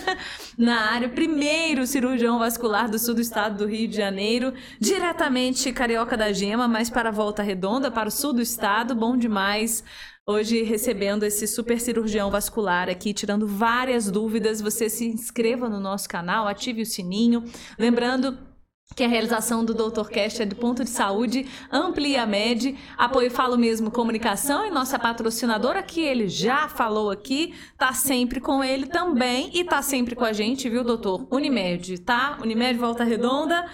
<laughs> na área, primeiro cirurgião vascular do sul do estado do Rio de Janeiro, diretamente carioca da Gema, mas para a Volta Redonda, para o sul do estado. Bom demais. Hoje recebendo esse super cirurgião vascular aqui, tirando várias dúvidas. Você se inscreva no nosso canal, ative o sininho. Lembrando que a realização do Doutor Cast é do ponto de saúde, amplia a MED, apoio Falo Mesmo Comunicação e nossa patrocinadora, que ele já falou aqui, tá sempre com ele também e tá sempre com a gente, viu, doutor? Unimed, tá? Unimed Volta Redonda.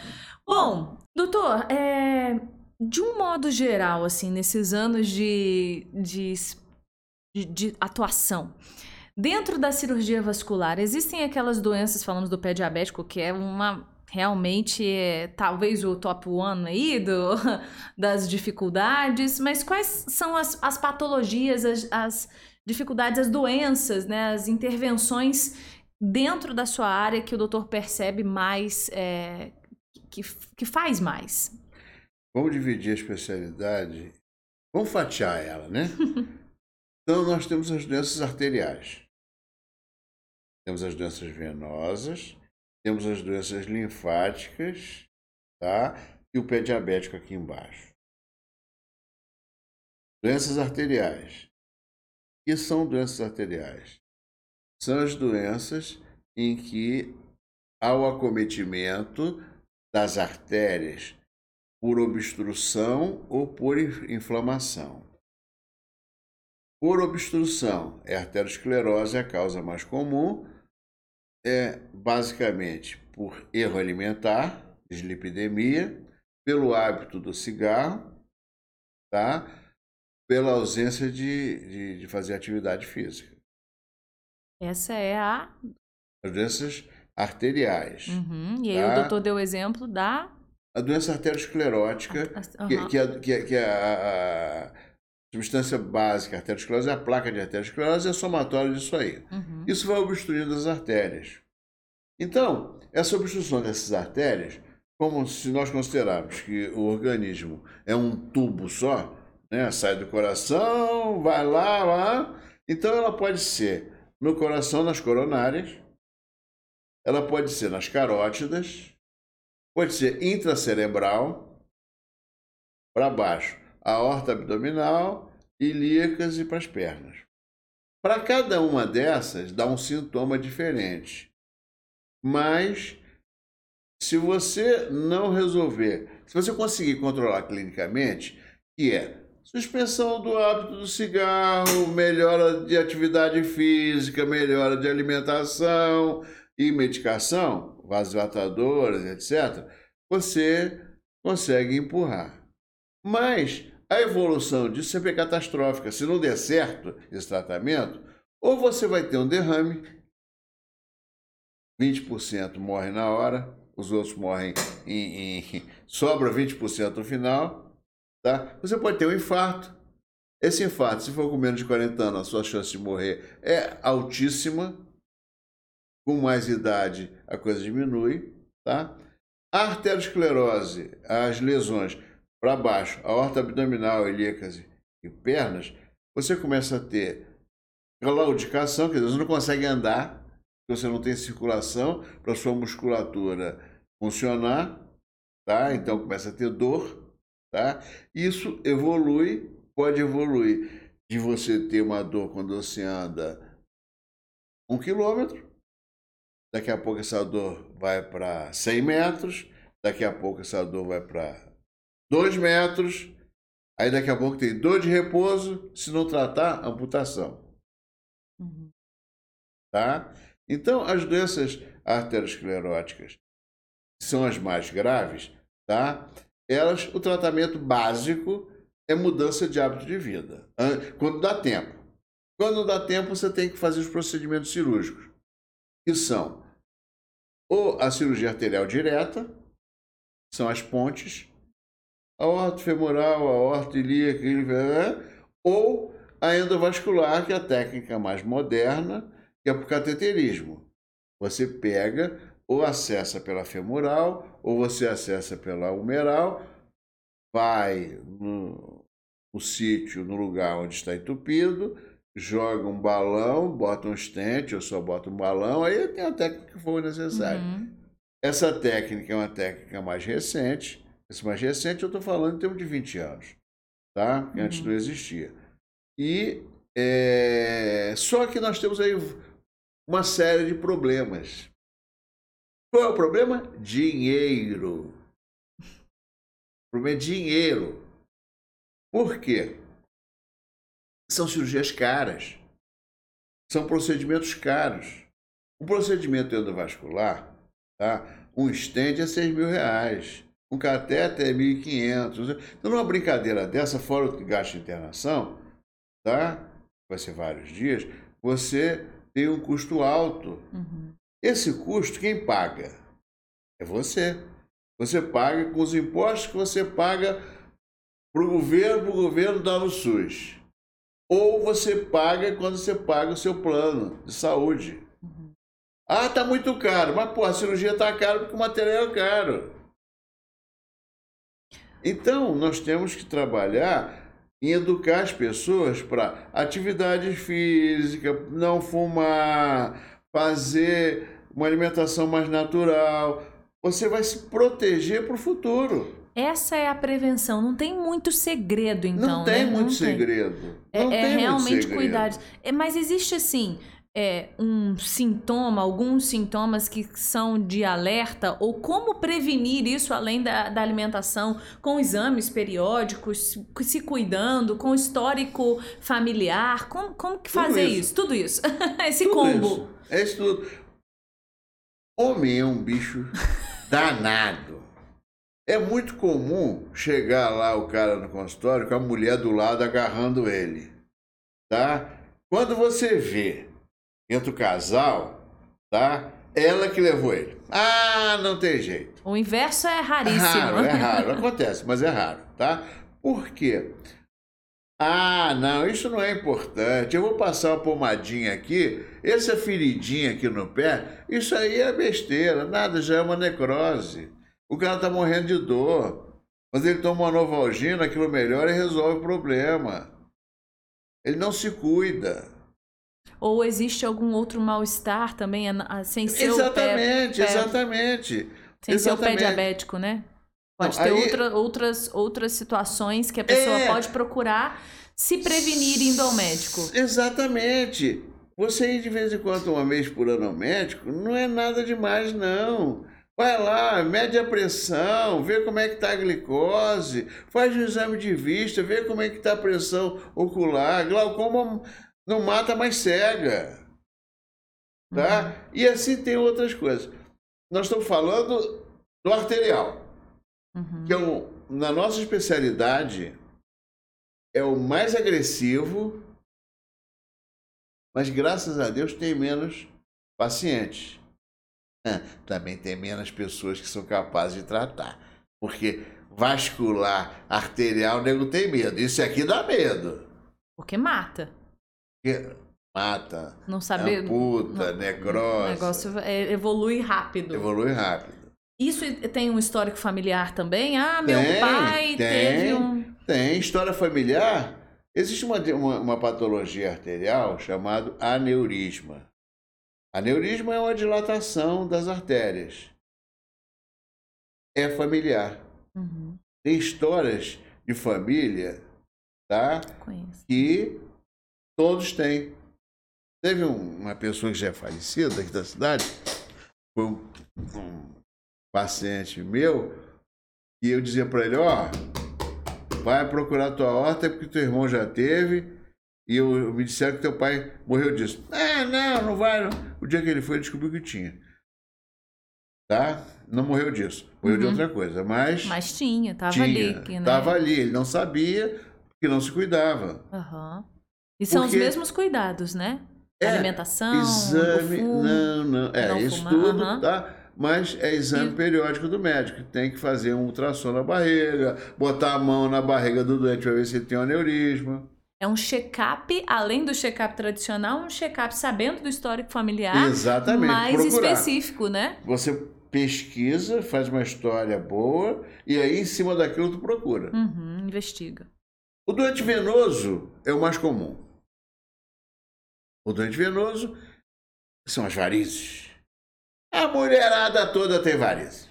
Bom, doutor, é, de um modo geral, assim, nesses anos de, de, de, de atuação, Dentro da cirurgia vascular, existem aquelas doenças, falamos do pé diabético, que é uma realmente é talvez o top one aí do, <laughs> das dificuldades, mas quais são as, as patologias, as, as dificuldades, as doenças, né, as intervenções dentro da sua área que o doutor percebe mais, é, que, que faz mais? Vamos dividir a especialidade, vamos fatiar ela, né? <laughs> então, nós temos as doenças arteriais, temos as doenças venosas, temos as doenças linfáticas, tá? E o pé diabético aqui embaixo. Doenças arteriais. O que são doenças arteriais? São as doenças em que há o acometimento das artérias por obstrução ou por inflamação. Por obstrução, é a arteriosclerose é a causa mais comum, é basicamente por erro alimentar, dislipidemia, pelo hábito do cigarro, tá? pela ausência de, de, de fazer atividade física. Essa é a. As doenças arteriais. Uhum. E aí tá? o doutor deu o exemplo da. A doença arteriosclerótica, uhum. que, que, é, que, é, que é a, a substância básica, arteriosclerose, é a placa de arteriosclerose é somatório disso aí. Uhum. Isso vai obstruindo as artérias. Então, essa obstrução dessas artérias, como se nós considerarmos que o organismo é um tubo só, né? sai do coração, vai lá, lá, então ela pode ser no coração, nas coronárias, ela pode ser nas carótidas, pode ser intracerebral, para baixo a aorta abdominal, ilíacas e para as pernas. Para cada uma dessas, dá um sintoma diferente. Mas, se você não resolver, se você conseguir controlar clinicamente, que é suspensão do hábito do cigarro, melhora de atividade física, melhora de alimentação e medicação, vasodilatadoras, etc., você consegue empurrar. Mas a evolução disso é catastrófica. Se não der certo esse tratamento, ou você vai ter um derrame, 20% morre na hora, os outros morrem em, em <laughs> sobra 20% no final, tá? Você pode ter um infarto. Esse infarto, se for com menos de 40 anos, a sua chance de morrer é altíssima. Com mais idade, a coisa diminui, tá? A arteriosclerose, as lesões para baixo, a horta abdominal, ilíacas e pernas, você começa a ter claudicação, quer dizer, você não consegue andar, você não tem circulação para sua musculatura funcionar, tá? Então começa a ter dor, tá? Isso evolui, pode evoluir de você ter uma dor quando você anda um quilômetro, daqui a pouco essa dor vai para 100 metros, daqui a pouco essa dor vai para dois metros, aí daqui a pouco tem dor de repouso, se não tratar, amputação. Uhum. Tá? Então, as doenças arterioscleróticas são as mais graves, tá? Elas, o tratamento básico é mudança de hábito de vida, quando dá tempo. Quando dá tempo, você tem que fazer os procedimentos cirúrgicos, que são ou a cirurgia arterial direta, são as pontes, aorta femoral, a aorta ilíaca, ou a endovascular, que é a técnica mais moderna, que é por cateterismo. Você pega ou acessa pela femoral, ou você acessa pela humeral, vai no, no sítio, no lugar onde está entupido, joga um balão, bota um estente, ou só bota um balão, aí tem a técnica que for necessária. Uhum. Essa técnica é uma técnica mais recente, esse mais recente eu estou falando em termos de 20 anos, tá? Que antes não uhum. existia. E é... só que nós temos aí uma série de problemas. Qual é o problema? Dinheiro. O problema é dinheiro. Por quê? São cirurgias caras. São procedimentos caros. Um procedimento endovascular, tá? um stent é 6 mil reais. Um cateter é 1.500. Então, numa brincadeira dessa, fora o gasto de internação, tá? vai ser vários dias, você tem um custo alto. Uhum. Esse custo, quem paga? É você. Você paga com os impostos que você paga para o governo, para o governo dar no SUS. Ou você paga quando você paga o seu plano de saúde. Uhum. Ah, tá muito caro. Mas, pô, a cirurgia tá caro porque o material é caro. Então, nós temos que trabalhar em educar as pessoas para atividade física, não fumar, fazer uma alimentação mais natural. Você vai se proteger para o futuro. Essa é a prevenção. Não tem muito segredo, então. Não tem né? muito não segredo. É, não é tem realmente muito segredo. cuidar. É, mas existe assim. É, um sintoma, alguns sintomas que são de alerta, ou como prevenir isso além da, da alimentação, com exames periódicos, se- se cuidando, com histórico familiar, como, como que fazer isso. isso? Tudo isso. <laughs> Esse Tudo combo. isso. É isso tudo. Homem é um bicho <laughs> danado. É muito comum chegar lá o cara no consultório com a mulher do lado agarrando ele. Tá? Quando você vê entre o casal, tá? Ela que levou ele. Ah, não tem jeito. O inverso é raríssimo. raro, é raro. <laughs> Acontece, mas é raro, tá? Por quê? Ah, não, isso não é importante. Eu vou passar uma pomadinha aqui, essa feridinha aqui no pé, isso aí é besteira, nada, já é uma necrose. O cara tá morrendo de dor. Mas ele toma uma novalgina, aquilo melhora e resolve o problema. Ele não se cuida. Ou existe algum outro mal-estar também, sem ser o pé, Exatamente, pé- exatamente. sem ser o pé exatamente. diabético, né? Pode Não, ter aí- outra- outras, outras situações que a pessoa É. pode procurar se prevenir indo ao médico. Exatamente. Você ir de vez em quando, uma vez por ano ao médico, não é nada demais, não. Vai lá, mede a pressão, vê como é que está a glicose, faz um exame de vista, vê como é que está a pressão ocular. Glaucoma não mata, mas cega. Tá? E assim tem outras coisas. Nós estamos falando do arterial, Uhum. que é um, na nossa especialidade é o mais agressivo, mas graças a Deus tem menos pacientes. Ah, Também tem menos pessoas que são capazes de tratar. Porque vascular, arterial, o nego tem medo. Isso aqui dá medo. Porque mata. Mata, Não saber. amputa, não- necrose, O negócio é- evolui rápido. evolui rápido. Isso tem um histórico familiar também? Ah, meu Tem, pai tem. teve um. Tem história familiar. Existe uma, uma, uma patologia arterial chamada aneurisma. Aneurisma é uma dilatação das artérias. É familiar. Uhum, Tem histórias de família, tá? Que todos têm. Teve um- uma pessoa que já é falecida aqui da cidade, foi um, um paciente meu, e eu dizia para ele, ó, vai procurar tua horta porque teu irmão já teve, e eu, me disseram que teu pai morreu disso. Ah, não, não vai não. O dia que ele foi, ele descobriu que tinha. Tá? Não morreu disso. Morreu de Uhum. outra coisa, mas, Mas tinha, tava tinha. ali. Que, né? Tava ali, ele não sabia porque não se cuidava. Aham. E são Porque- os mesmos cuidados, né? É, Alimentação, Exame, fumo. não, não, é não isso fumar, tudo, tá? Mas é exame E- periódico do médico. Tem que fazer um ultrassom na barriga, botar a mão na barriga do doente para ver se ele tem um aneurisma. É um check-up, além do check-up tradicional, um check-up sabendo do histórico familiar, Exatamente. mais procurar. específico, né? Você pesquisa, faz uma história boa e aí em cima daquilo tu procura. Uhum, investiga. O doente venoso é o mais comum. O doente venoso são as varizes. A mulherada toda tem varizes.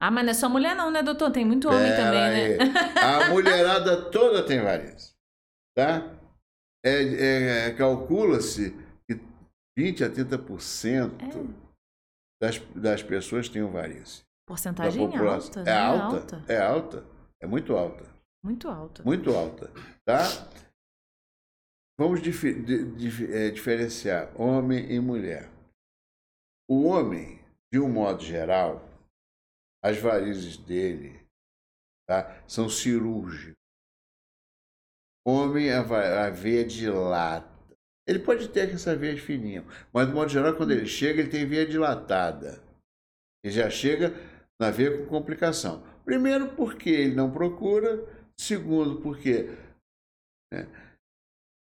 Ah, mas não é só mulher não, né, doutor? Tem muito homem Pera também, aí. né? A <laughs> mulherada toda tem varizes. Tá? É, é, Calcula-se que 20 a 30% das, das pessoas têm varizes. Porcentagem alta, É né? alta, é alta. É muito alta. Muito alta. Muito alta. Tá? Vamos difi- di- di- é, diferenciar homem e mulher. O homem, de um modo geral, as varizes dele tá, são cirúrgicas. Homem, a, a veia dilata. Ele pode ter essa veia fininha, mas, de modo geral, quando ele chega, ele tem veia dilatada. Ele já chega na veia com complicação. Primeiro, porque ele não procura. Segundo, porque né,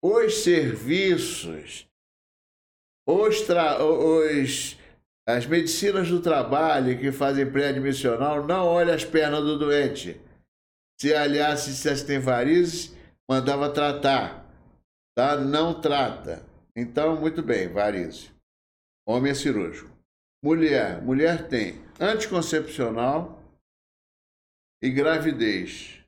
os serviços, os, os, as medicinas do trabalho que fazem pré-admissional não olham as pernas do doente. Se aliás, se tem varizes, mandava tratar. Tá? Não trata. Então, muito bem, varizes. Homem é cirúrgico. Mulher. Mulher tem anticoncepcional, e gravidez.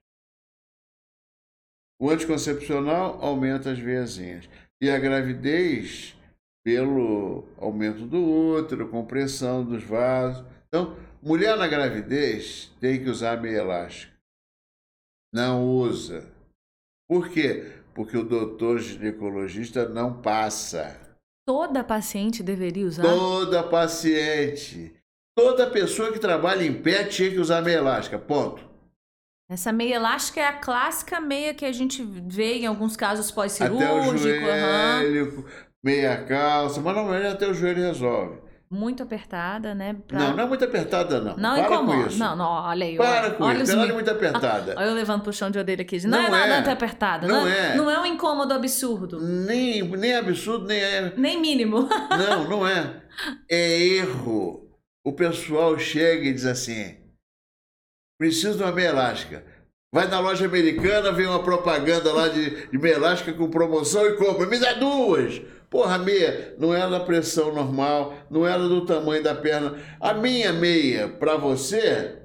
O anticoncepcional aumenta as veiazinhas. E a gravidez, pelo aumento do útero, compressão dos vasos. Então, mulher na gravidez tem que usar meia elástica. Não usa. Por quê? Porque o doutor ginecologista não passa. Toda paciente deveria usar? Toda paciente. Toda pessoa que trabalha em pé tinha que usar meia elástica, ponto. Essa meia elástica é a clássica meia que a gente vê em alguns casos pós-cirúrgico. Uhum. meia calça, mas normalmente até o joelho resolve. Muito apertada, né? Pra... Não, não é muito apertada, não. Não Para incomoda. com isso. Não, não, olha aí. Para olha, com olha isso, ela é muito apertada. <laughs> Olha eu levando pro chão de orelha aqui. Não, Não é nada é. apertada. Não Não, é. Não é um incômodo absurdo. Nem, nem absurdo, nem é. Nem mínimo. Não, não é. <laughs> É erro. O pessoal chega e diz assim: preciso de uma meia elástica. Vai na loja americana, vem uma propaganda lá de, de meia elástica com promoção e compra. Me dá duas! Porra, a meia não era da pressão normal, não era do tamanho da perna. A minha meia, para você,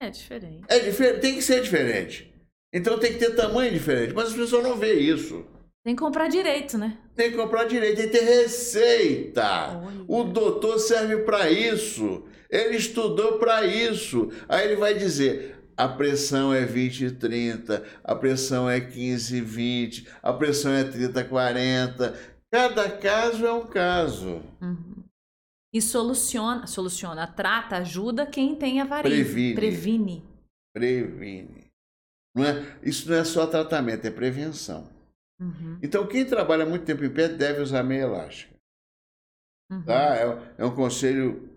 É diferente. é diferente, tem que ser diferente. Então tem que ter tamanho diferente. Mas as pessoas não vê isso. Tem que comprar direito, né? Tem que comprar direito, tem que ter receita. Olha. O doutor serve para isso. Ele estudou para isso. Aí ele vai dizer: a pressão é 20 e 30, a pressão é 15 e 20, a pressão é 30 e 40. Cada caso é um caso. Uhum. E soluciona, soluciona, trata, ajuda quem tem a varíola. Previne. Previne. Previne. Não é, isso não é só tratamento, é prevenção. Uhum. Então, quem trabalha muito tempo em pé deve usar meia elástica. Uhum. Tá? É, é um conselho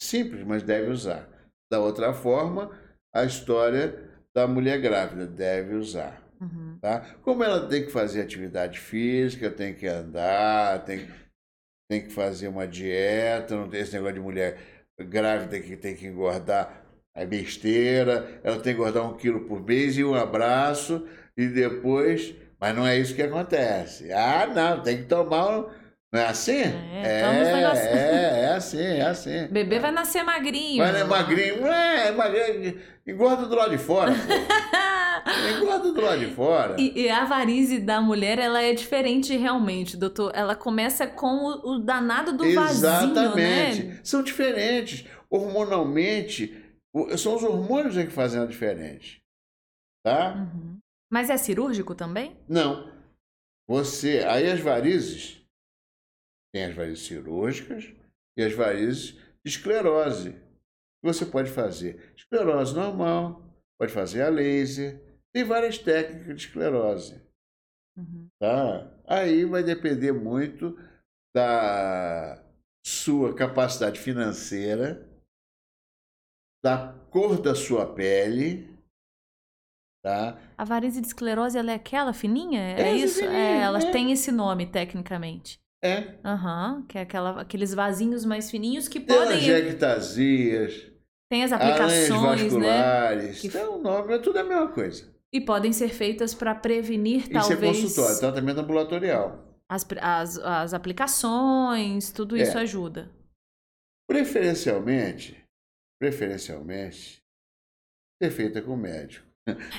simples, mas deve usar. Da outra forma, a história da mulher grávida deve usar. Uhum. Tá? Como ela tem que fazer atividade física, tem que andar, tem, tem que fazer uma dieta, não tem esse negócio de mulher grávida que tem que engordar, é besteira, ela tem que engordar um quilo por mês e um abraço, e depois. Mas não é isso que acontece. Ah, não, tem que tomar. Não é assim? É, negócios. é, é assim, é assim. Bebê vai nascer magrinho. Mas é magrinho, é, é magrinho, engorda do lado de fora. <laughs> engorda do lado de fora. E, e a varize da mulher, ela é diferente realmente, doutor. Ela começa com o, o danado do Exatamente. vasinho, né? São diferentes. Hormonalmente, são os hormônios é que fazem a diferença. Tá? Uhum. Mas é cirúrgico também? Não. Você. Aí as varizes. Tem as varizes cirúrgicas e as varizes de esclerose. Você pode fazer esclerose normal, pode fazer a laser. Tem várias técnicas de esclerose. Uhum. Tá? Aí vai depender muito da sua capacidade financeira, da cor da sua pele, tá? A varize de esclerose, ela é aquela fininha? É, É isso? fininha, é, ela é. tem esse nome, tecnicamente. É. Aham, que é aquela, aqueles vasinhos mais fininhos que podem... Telangiectasias, Tem as aranhas aplicações, né? vasculares, Que- então, o nome é tudo a mesma coisa. E podem ser feitas para prevenir, Isso é talvez, consultório, tratamento ambulatorial. as, as, as aplicações, tudo É. isso ajuda. Preferencialmente, preferencialmente, ser feita com médico.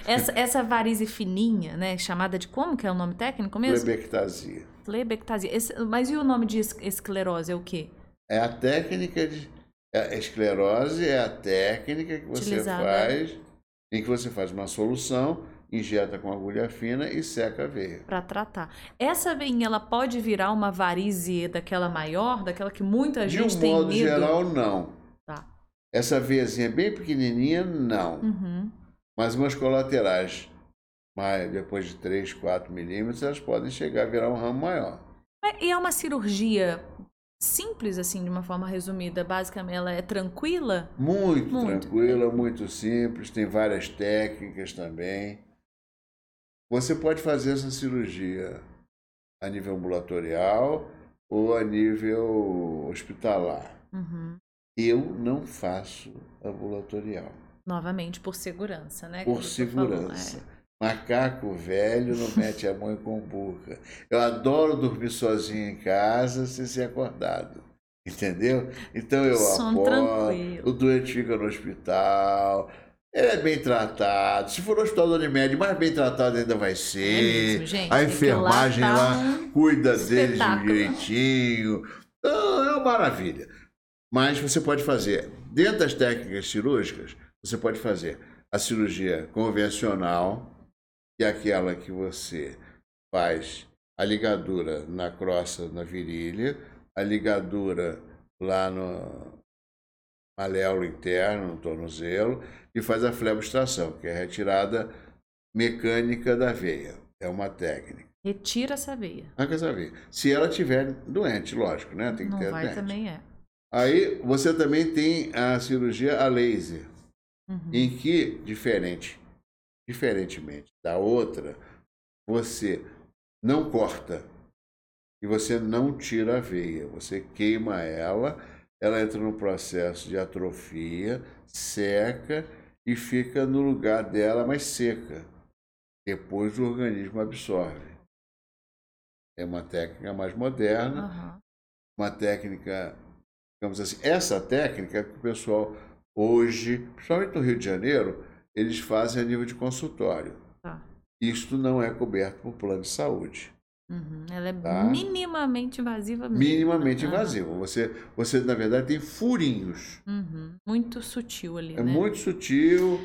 Essa, essa varize fininha, né, chamada de como que é o nome técnico mesmo? Plebectasia. Flebectasia. Esse- mas e o nome de es- esclerose é o quê? É a técnica de. A esclerose é a técnica que você Utilizada. faz, em que você faz uma solução, injeta com agulha fina e seca a veia. Para tratar. Essa veinha, ela pode virar uma varize daquela maior, daquela que muita De gente um tem modo medo? geral, não. Tá. Essa veiazinha bem pequenininha, não. Uhum. Mas umas colaterais, mas depois de 3, 4 milímetros, elas podem chegar a virar um ramo maior. É, e é uma cirurgia simples, assim, de uma forma resumida. Basicamente, ela é tranquila? Muito, muito. tranquila, muito simples. Tem várias técnicas também. Você pode fazer essa cirurgia a nível ambulatorial ou a nível hospitalar. Uhum. Eu não faço ambulatorial. Novamente, por segurança, né? Por segurança. Falou, é. Macaco velho não mete a mão em combuca. Eu adoro dormir sozinho em casa sem ser acordado. Entendeu? Então eu Sono apoio. Tranquilo. O doente fica no hospital. Ele é bem tratado. Se for no hospital do Unimed, mais bem tratado ainda vai ser. É mesmo, gente. A enfermagem lá, tá lá cuida deles direitinho. Então, é uma maravilha. Mas você pode fazer, dentro das técnicas cirúrgicas, você pode fazer a cirurgia convencional, que é aquela que você faz a ligadura na crosta, na virilha, a ligadura lá no maléolo interno, no tornozelo, e faz a flebostração, que é a retirada mecânica da veia. É uma técnica. Retira essa veia. Arranca essa veia. Se ela estiver doente, lógico, né? Tem que Não ter vai doente. também é. Aí você também tem a cirurgia a laser, uhum. em que, diferente Diferentemente da outra, você não corta e você não tira a veia, você queima ela, ela entra no processo de atrofia, seca e fica no lugar dela mais seca. Depois o organismo absorve. É uma técnica mais moderna, uhum. uma técnica, digamos assim, essa técnica que o pessoal hoje, principalmente no Rio de Janeiro, eles fazem a nível de consultório. Tá. Isto não é coberto por plano de saúde. Uhum. Ela é tá? minimamente invasiva mesmo. Minimamente uhum. invasiva. Você, você, na verdade, tem furinhos. Uhum. Muito sutil ali, É né? muito sutil,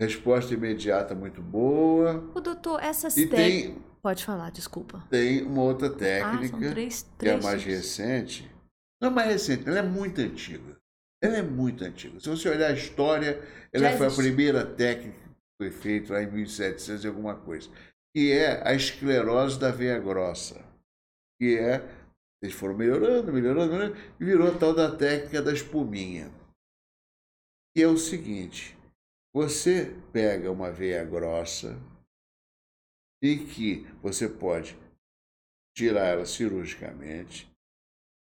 resposta imediata muito boa. O doutor, essas técnicas... Tem... Pode falar, desculpa. Tem uma outra técnica, ah, três, que é mais recente. Não é mais recente, ela é muito antiga. Ela é muito antiga. Se você olhar a história, ela Já foi existe. a primeira técnica que foi feita lá em 1700 e alguma coisa. Que é a esclerose da veia grossa. Que é, eles foram melhorando, melhorando, melhorando e virou a tal da técnica da espuminha. Que é o seguinte, você pega uma veia grossa e que você pode tirar ela cirurgicamente,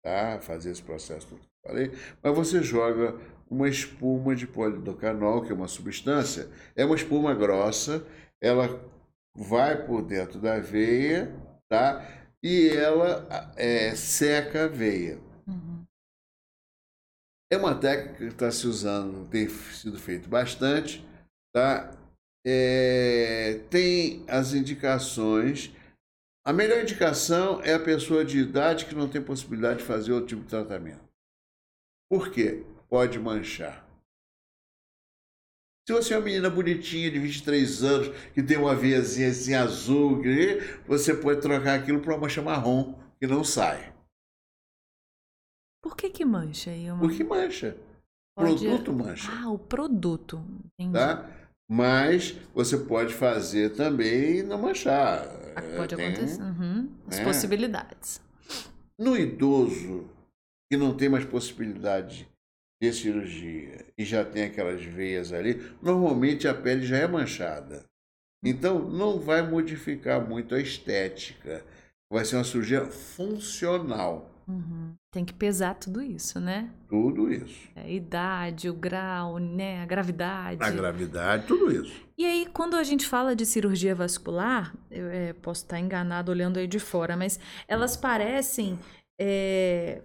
tá? fazer esse processo todo falei, mas você joga uma espuma de polidocanol, que é uma substância, é uma espuma grossa, ela vai por dentro da veia, tá? E ela é, seca a veia. Uhum. É uma técnica que está se usando, tem sido feito bastante, tá? É, tem as indicações. A melhor indicação é a pessoa de idade que não tem possibilidade de fazer outro tipo de tratamento. Por quê? Pode manchar. Se você é uma menina bonitinha de 23 anos, que tem uma veiazinha assim azul, você pode trocar aquilo para uma mancha marrom, que não sai. Por que que mancha aí? Uma... Porque mancha. Pode... Produto mancha. Ah, o produto. Entendi. Tá? Mas você pode fazer também e não manchar. Ah, pode tem... acontecer. Uhum. As é. possibilidades. No idoso, que não tem mais possibilidade de cirurgia e já tem aquelas veias ali, normalmente a pele já é manchada. Então não vai modificar muito a estética. Vai ser uma cirurgia funcional. Uhum. Tem que pesar tudo isso, né? Tudo isso. É, a idade, o grau, né? a gravidade. A gravidade, tudo isso. E aí, quando a gente fala de cirurgia vascular, eu é, posso estar enganado olhando aí de fora, mas elas parecem é,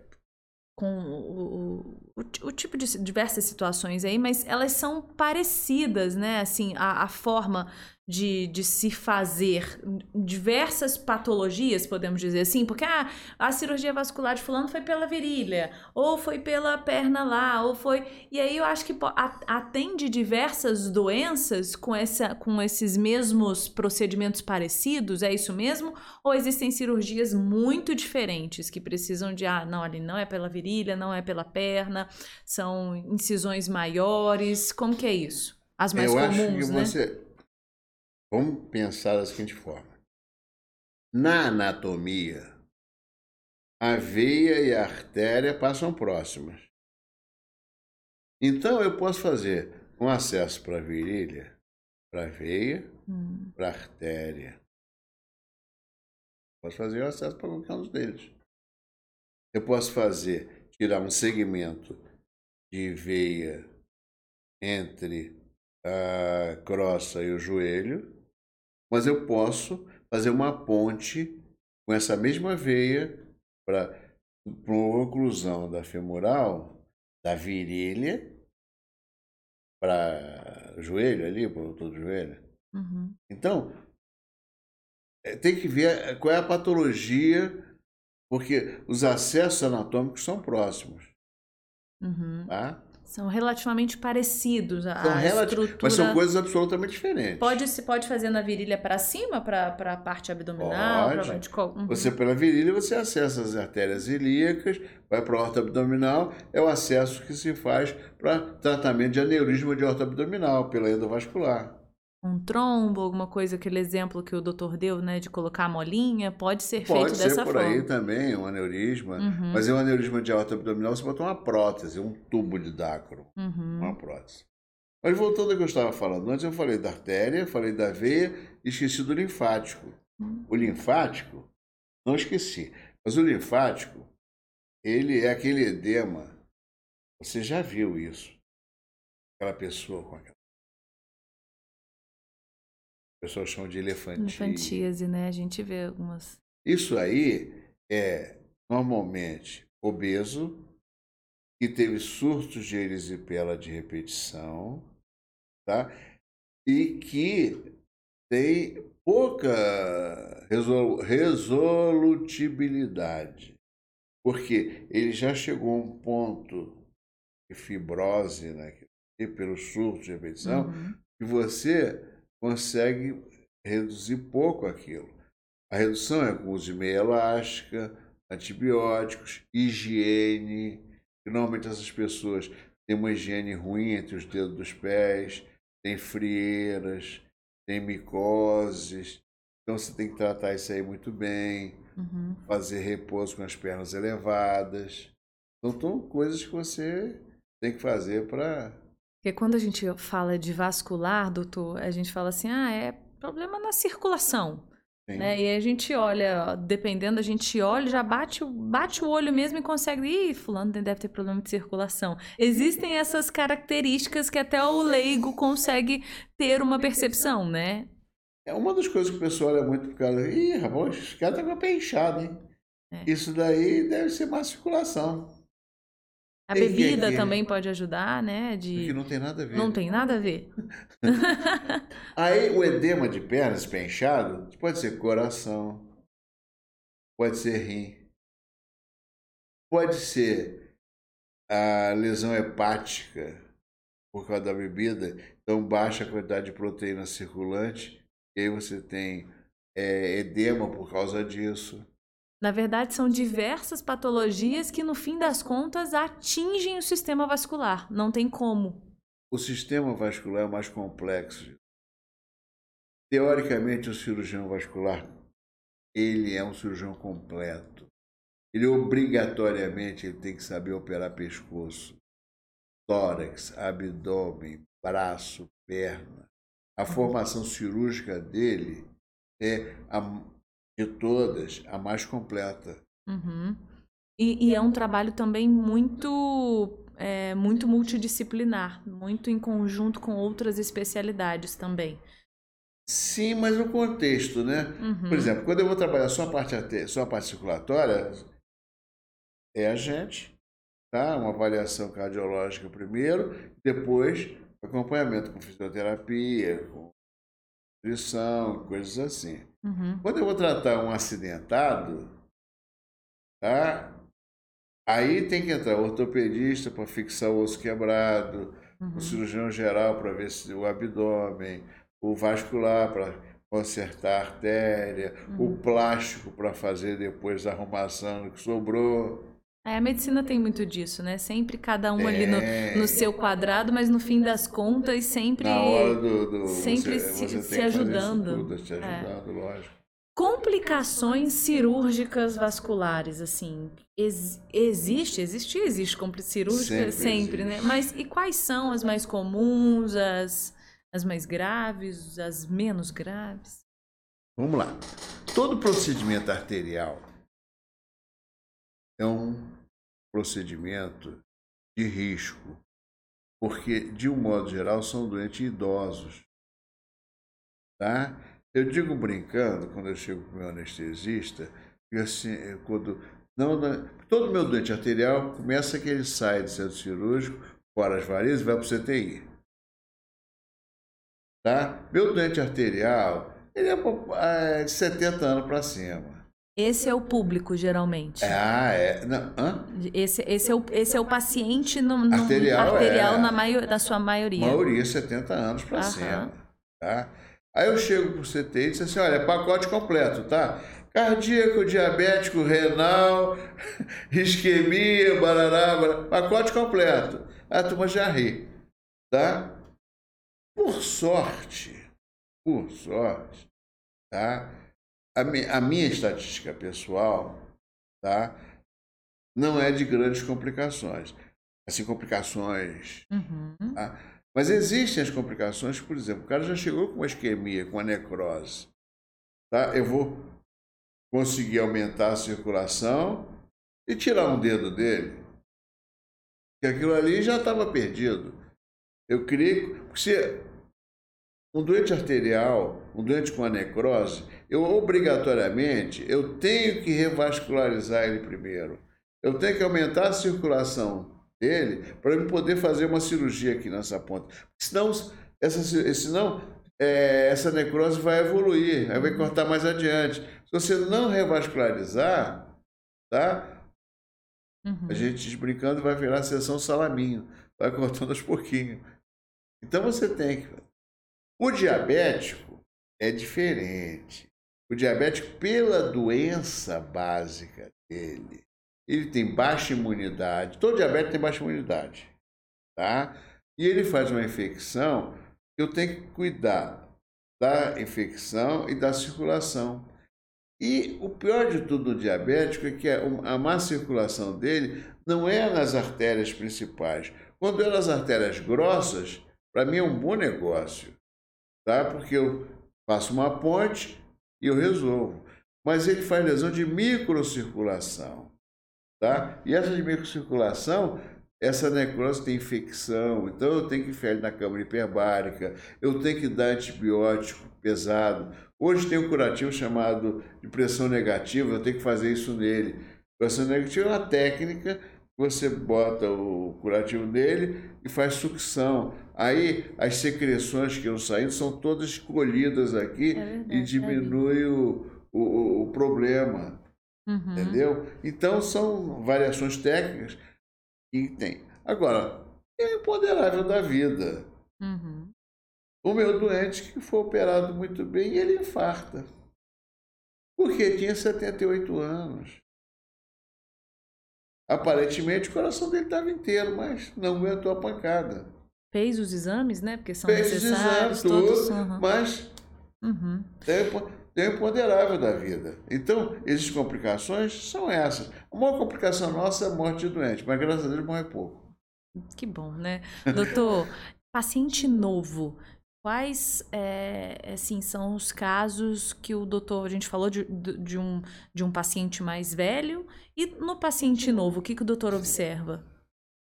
com o, o, o, tipo de diversas situações aí, mas elas são parecidas, né? Assim, a, a forma de, de se fazer diversas patologias, podemos dizer assim, porque ah, a cirurgia vascular de fulano foi pela virilha, ou foi pela perna lá, ou foi. E aí eu acho que atende diversas doenças com, essa, com esses mesmos procedimentos parecidos, é isso mesmo? Ou existem cirurgias muito diferentes que precisam de, ah, não, ali não é pela virilha, não é pela perna, são incisões maiores, como que é isso? As mais eu comuns, acho que né? Você Vamos pensar da seguinte forma: na anatomia, a veia e a artéria passam próximas. Então eu posso fazer um acesso para a virilha, para a veia, Hum. para a artéria. Posso fazer o acesso para qualquer um deles. Eu posso fazer, tirar um segmento de veia entre a crosta e o joelho, mas eu posso fazer uma ponte com essa mesma veia para uma oclusão da femoral, da virilha, para o joelho ali, para o todo joelho. Uhum. Então, é, tem que ver qual é a patologia, porque os acessos anatômicos são próximos, Uhum. tá? São relativamente parecidos. A, São relati-. Mas são coisas absolutamente diferentes. Pode, se pode fazer na virilha para cima, para a parte abdominal? Pode. pra- uhum. Você, pela virilha, você acessa as artérias ilíacas, vai para a horta abdominal, é o acesso que se faz para tratamento de aneurisma de horta abdominal, pela endovascular. Um trombo, alguma coisa, aquele exemplo que o doutor deu, né, de colocar a molinha, pode ser Pode feito ser dessa por forma. aí também, um aneurisma. Uhum. Mas é um aneurisma de horta abdominal, você bota uma prótese, um tubo de dacro. Uhum. uma prótese. Mas voltando ao que eu estava falando antes, eu falei da artéria, falei da veia e esqueci do linfático. Hum. O linfático, não esqueci, mas o linfático, ele é aquele edema. Você já viu isso? Aquela pessoa com aquela. O pessoal chama de elefantia. Infantíase, né? A gente vê algumas. Isso aí é normalmente obeso, que teve surtos de erisipela de repetição, tá? E que tem pouca resol- resolutibilidade, porque ele já chegou a um ponto de fibrose, né? Pelos surtos de repetição, Uhum. que você consegue reduzir pouco aquilo. A redução é com uso de meia elástica, antibióticos, higiene. Normalmente essas pessoas têm uma higiene ruim entre os dedos dos pés, tem frieiras, tem micoses. Então você tem que tratar isso aí muito bem, Uhum. fazer repouso com as pernas elevadas. Então são coisas que você tem que fazer para Porque quando a gente fala de vascular, doutor, a gente fala assim, ah, é problema na circulação. Né? E a gente olha, dependendo, a gente olha, já bate, o- bate o olho mesmo e consegue. Ih, fulano deve ter problema de circulação. Existem essas características que até o leigo consegue ter uma percepção, né? É uma das coisas que o pessoal olha muito por causa. Ih, rapaz, esse cara tá com a pé inchado, hein? É. Isso daí deve ser má circulação. A bebida que- também pode ajudar, né? De... não tem nada a ver. Não tem nada a ver. <laughs> Aí o edema de pernas, pé inchado, pode ser coração, pode ser rim, pode ser a lesão hepática por causa da bebida, então baixa a quantidade de proteína circulante, e aí você tem é, edema por causa disso. Na verdade, são diversas patologias que, no fim das contas, atingem o sistema vascular. Não tem como. O sistema vascular é mais complexo. Teoricamente, o cirurgião vascular, ele é um cirurgião completo. Ele obrigatoriamente ele tem que saber operar pescoço, tórax, abdômen, braço, perna. A formação cirúrgica dele é a, de todas a mais completa. Uhum. E, e é um trabalho também muito, é, muito multidisciplinar, muito em conjunto com outras especialidades também. Sim, mas no contexto, né? Uhum. Por exemplo, quando eu vou trabalhar só a parte, arte- só a parte circulatória, é a gente, tá? Uma avaliação cardiológica primeiro, depois acompanhamento com fisioterapia, com nutrição, coisas assim. Uhum. Quando eu vou tratar um acidentado, tá? Aí tem que entrar o ortopedista para fixar o osso quebrado, Uhum. o cirurgião geral para ver se o abdômen, o vascular para consertar a artéria, Uhum. o plástico para fazer depois a arrumação que sobrou. É, a medicina tem muito disso, né? Sempre cada um ali no, É. no seu quadrado, mas no fim das contas, sempre. Na hora do. do sempre você, se- você se isso ajudando. tudo, te É. ajudando, lógico. Complicações cirúrgicas vasculares, assim, ex existe, existe, existe cirúrgica sempre, sempre né? Mas e quais são as mais comuns, as, as mais graves, as menos graves? Vamos lá. Todo procedimento arterial é um procedimento de risco, porque de um modo geral são doentes idosos, tá? Eu digo brincando, quando eu chego para o meu anestesista, que assim, quando. Não, não, todo meu doente arterial começa que ele sai do centro cirúrgico, fora as varizes, vai para o CTI. Tá? Meu doente arterial, ele é, é de 70 anos para cima. Esse é o público, geralmente. Ah, é. Não, hã? Esse, esse, é o, esse é o paciente no, no arterial, arterial é. na, maior, da sua maioria. Maioria, 70 anos para cima. Tá? Aí eu chego para o CT e disse assim: olha, pacote completo, tá? Cardíaco, diabético, renal, <laughs> isquemia, barará, barará, pacote completo. A turma já ri, tá? Por sorte, por sorte, tá? A, mi a minha estatística pessoal, tá? Não é de grandes complicações. Assim, complicações. Uhum. Tá? Mas existem as complicações, por exemplo, o cara já chegou com uma isquemia, com uma necrose. Tá? Eu vou conseguir aumentar a circulação e tirar um dedo dele. Porque aquilo ali já estava perdido. Eu queria. Se um doente arterial, um doente com a necrose, eu obrigatoriamente eu tenho que revascularizar ele primeiro. Eu tenho que aumentar a circulação dele para ele poder fazer uma cirurgia aqui nessa ponta. Senão, essa, senão é, essa necrose vai evoluir, aí vai cortar mais adiante. Se você não revascularizar, tá? Uhum. A gente brincando vai virar a sessão salaminho, vai cortando aos pouquinhos. Então você tem que. O diabético é diferente. O diabético, pela doença básica dele, ele tem baixa imunidade, todo diabetes tem baixa imunidade, tá? E ele faz uma infecção, eu tenho que cuidar da infecção e da circulação. E o pior de tudo do diabético é que a má circulação dele não é nas artérias principais. Quando é nas artérias grossas, para mim é um bom negócio, tá? Porque eu faço uma ponte e eu resolvo. Mas ele faz lesão de microcirculação. Tá? E essa de microcirculação, essa necrose tem infecção, então eu tenho que ele na câmara hiperbárica, eu tenho que dar antibiótico pesado. Hoje tem um curativo chamado de pressão negativa, eu tenho que fazer isso nele. Pressão negativa é uma técnica você bota o curativo nele e faz sucção. Aí as secreções que eu saindo são todas escolhidas aqui é verdade, e diminui é o, o, o problema. Uhum. Entendeu? Então são variações técnicas que tem. Agora, é o imponderável da vida. Uhum. O meu doente que foi operado muito bem, ele infarta. Porque tinha 78 anos. Aparentemente o coração dele estava inteiro, mas não aguentou a pancada. Fez os exames, né? Porque são Fez necessários. Fez os exames, todos, uhum. mas uhum. Tem o imponderável da vida. Então, existem complicações, são essas. A maior complicação nossa é a morte de doente, mas graças a Deus morre pouco. Que bom, né? Doutor, paciente novo, quais é, assim, são os casos que o doutor, a gente falou de, de, um, de um paciente mais velho, e no paciente novo, o que, que o doutor observa?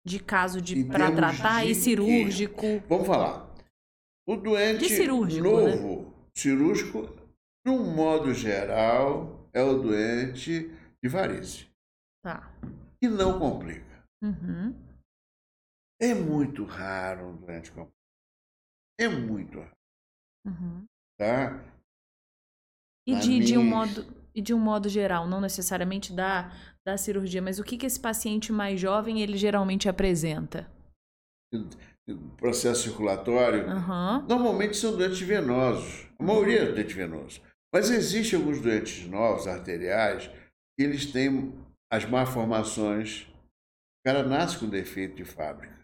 De caso de para tratar de e cirúrgico? Que, vamos falar. O doente novo, né? cirúrgico de um modo geral, é o doente de varize. Tá. E não complica. Uhum. É muito raro um doente complicar. É muito. Uhum. Tá? E de, de, um modo, e de um modo geral, não necessariamente da, da cirurgia, mas o que, que esse paciente mais jovem ele geralmente apresenta? Processo circulatório. Uhum. Normalmente são doentes venosos. A maioria é doente venoso. Mas existem alguns doentes novos, arteriais, que eles têm as malformações. O cara nasce com defeito de fábrica.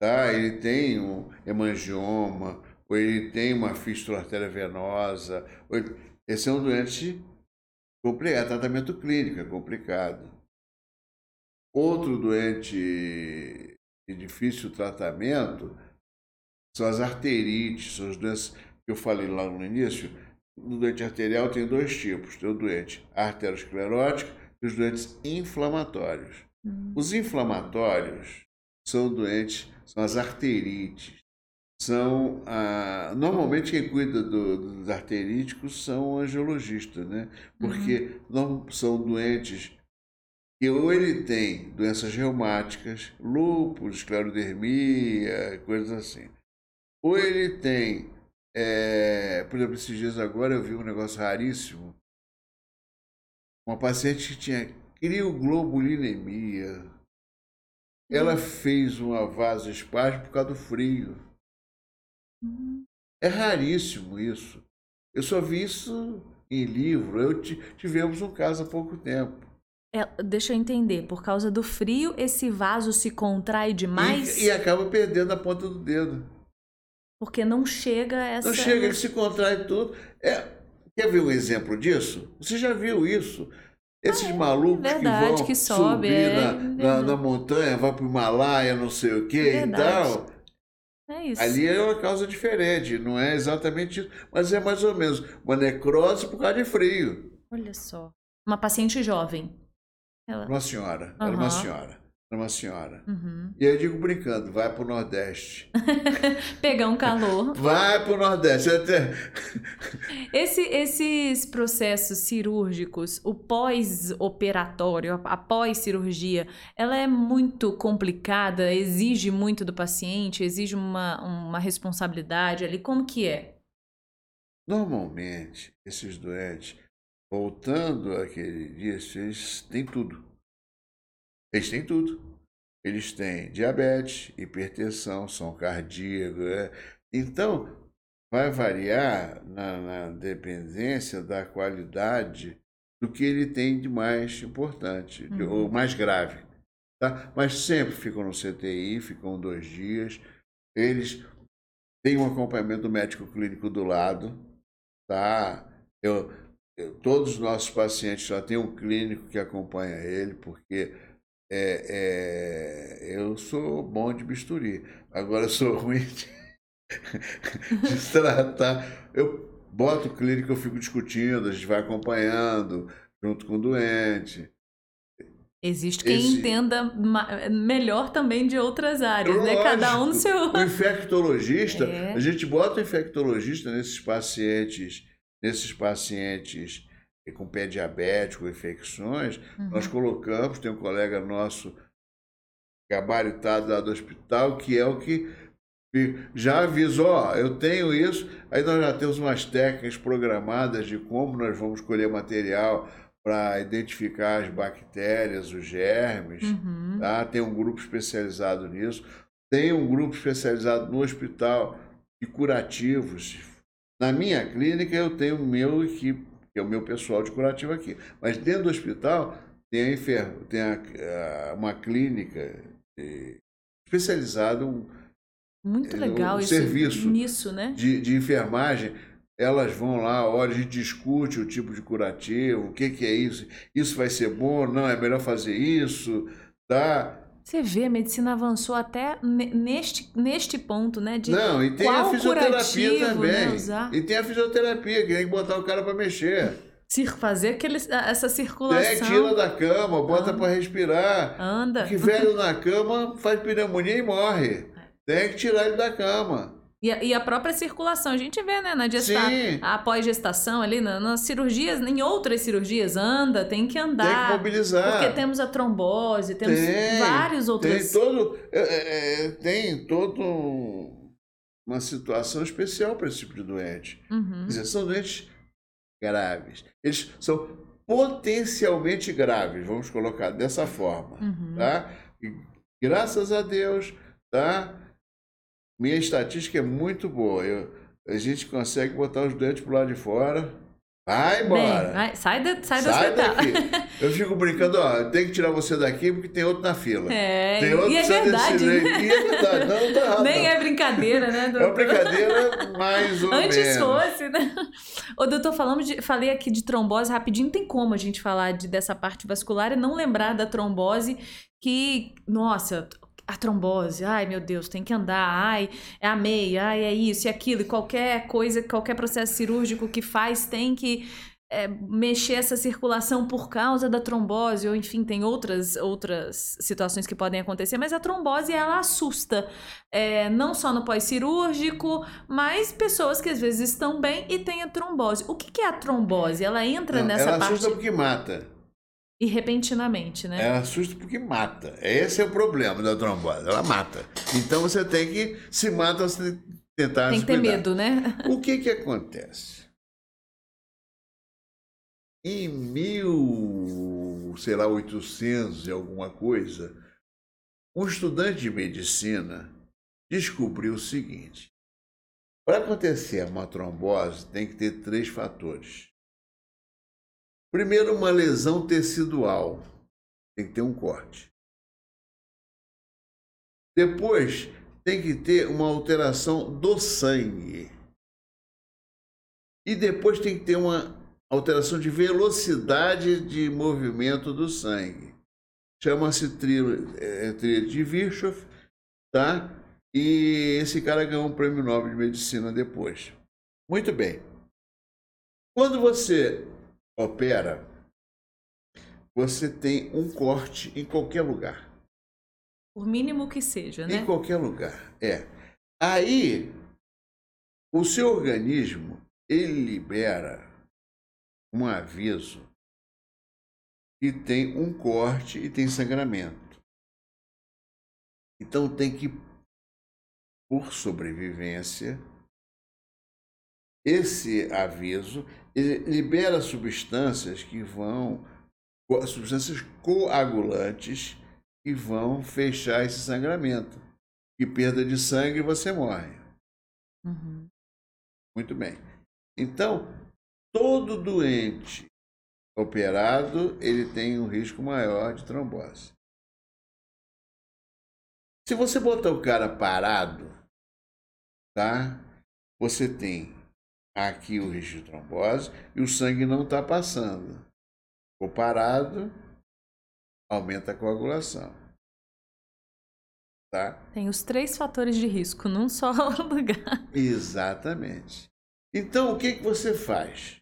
Tá? Ele tem um hemangioma, ou ele tem uma fístula arteriovenosa, ele, Esse é um doente complicado, é tratamento clínico, é complicado. Outro doente de difícil tratamento são as arterites, são as doenças que eu falei lá no início. No doente arterial tem dois tipos: tem o doente arteriosclerótico e os doentes inflamatórios. Hum. Os inflamatórios são doentes, são as arterites. São, ah, normalmente quem cuida do, dos arteríticos são angiologistas, né? Porque uhum. não são doentes que ou ele tem doenças reumáticas, lúpus, esclerodermia, coisas assim. Ou ele tem, é, por exemplo, esses dias agora eu vi um negócio raríssimo. Uma paciente que tinha crioglobulinemia. Ela fez uma vasoespasmo por causa do frio. É raríssimo isso. Eu só vi isso em livro. Eu tivemos um caso há pouco tempo. É, deixa eu entender, por causa do frio, esse vaso se contrai demais? E, e acaba perdendo a ponta do dedo. Porque não chega essa. Não chega, ele se contrai tudo. É, quer ver um exemplo disso? Você já viu isso? Esses é, malucos verdade, que vão que sobe, subir é, na, na, na, montanha, vão para o Himalaia, não sei o quê e tal. É isso. Ali é uma causa diferente, não é exatamente isso, mas é mais ou menos uma necrose por causa de frio. Olha só. Uma paciente jovem. Ela... Uma senhora, uhum. era uma senhora. Era uma senhora. Uhum. E eu digo brincando, vai pro Nordeste. <laughs> Pegar um calor. <laughs> vai pro Nordeste. Até... <laughs> Esse, esses processos cirúrgicos, o pós-operatório, a pós-cirurgia, ela é muito complicada, exige muito do paciente, exige uma, uma responsabilidade ali. Como que é? Normalmente, esses doentes voltando àquele dia, eles têm tudo. Eles têm tudo. Eles têm diabetes, hipertensão, são cardíacos. É. Então, vai variar na, na, dependência da qualidade do que ele tem de mais importante, uhum. ou mais grave. Tá? Mas sempre ficam no CTI, ficam dois dias. Eles têm um acompanhamento médico clínico do lado. Tá? Eu, todos os nossos pacientes já têm um clínico que acompanha ele, porque é, é, eu sou bom de bisturi. Agora eu sou <laughs> ruim de, de tratar. Eu boto o clínico, eu fico discutindo, a gente vai acompanhando junto com o doente. Existe quem Esse... entenda melhor também de outras áreas, Lógico, né? Cada um no seu. O infectologista, <laughs> é. a gente bota o infectologista nesses pacientes Nesses pacientes com pé diabético, infecções, uhum. nós colocamos, tem um colega nosso gabaritado lá do hospital, que é o que já avisou, ó, eu tenho isso, aí nós já temos umas técnicas programadas de como nós vamos colher material para identificar as bactérias, os germes, uhum. tá? tem um grupo especializado nisso, tem um grupo especializado no hospital de curativos, na minha clínica, eu tenho o meu equipe, que é o meu pessoal de curativo aqui. Mas dentro do hospital, tem, a tem a, a, uma clínica especializada, um, muito é, legal um, um serviço nisso, né? De, de enfermagem. Elas vão lá, olha, a gente discute o tipo de curativo, o que, que é isso, isso vai ser bom, não, é melhor fazer isso, tá? Você vê, a medicina avançou até neste, neste ponto, né? De Não, e tem a fisioterapia também. Né, e tem a fisioterapia, que tem que botar o cara para mexer. Fazer aquele, essa circulação. É, tira da cama, bota para respirar. Anda. Que velho na cama faz pneumonia e morre. <laughs> Tem que tirar ele da cama. E a, e a, própria circulação, a gente vê, né, na gesta após gestação ali, na, nas cirurgias, em outras cirurgias, anda, tem que andar. Tem que mobilizar. Porque temos a trombose, temos tem, vários outros. Tem todo, é, é, é tem todo uma situação especial para esse tipo de doente. Uhum. Quer dizer, são doentes graves. Eles são potencialmente graves, vamos colocar dessa forma, uhum. tá? E, graças a Deus, tá? Minha estatística é muito boa. Eu, a gente consegue botar os doentes pro lado de fora. Vai embora. Bem, vai, sai, sai, sai do hospital. Daqui. <laughs> Eu fico brincando, ó, tem que tirar você daqui porque tem outro na fila. É, tem outro e é verdade. né? E é verdade, não, tá errado. Nem não. é brincadeira, né? É uma doutor? brincadeira mais ou Antes menos. fosse, né? Ô, doutor, falamos de, falei aqui de trombose rapidinho. Tem como a gente falar de, dessa parte vascular e não lembrar da trombose que, nossa, a trombose, ai meu Deus, tem que andar, ai, é a meia, ai, é isso e aquilo, e qualquer coisa, qualquer processo cirúrgico que faz tem que é, mexer essa circulação por causa da trombose, ou enfim, tem outras, outras situações que podem acontecer, mas a trombose, ela assusta, é, não só no pós-cirúrgico, mas pessoas que às vezes estão bem e têm a trombose. O que, que é a trombose? Ela entra Não, nessa ela parte assusta porque mata. E repentinamente, né? Ela assusta porque mata. Esse é o problema da trombose. Ela mata. Então você tem que. Se mata, você tentar Tem que ter medo, né? O que que acontece? Em mil, sei lá, 800 e alguma coisa, um estudante de medicina descobriu o seguinte: para acontecer uma trombose, tem que ter três fatores. Primeiro, uma lesão tecidual, tem que ter um corte. Depois, tem que ter uma alteração do sangue. E depois tem que ter uma alteração de velocidade de movimento do sangue. Chama-se é, tríade de Virchow, tá? E esse cara ganhou um prêmio Nobel de Medicina depois. Muito bem. Quando você opera, você tem um corte em qualquer lugar. Por mínimo que seja, né? Em qualquer lugar. É. Aí, o seu organismo, ele libera um aviso que tem um corte e tem sangramento. Então tem que, por sobrevivência, esse aviso ele libera substâncias que vão, substâncias coagulantes que vão fechar esse sangramento. E perda de sangue você morre. Uhum. Muito bem. Então, todo doente operado, ele tem um risco maior de trombose. Se você botar o cara parado, tá? Você tem aqui o risco de trombose e o sangue não está passando. Ficou parado, aumenta a coagulação. Tá? Tem os três fatores de risco num só <laughs> lugar. Exatamente. Então, o que, que você faz?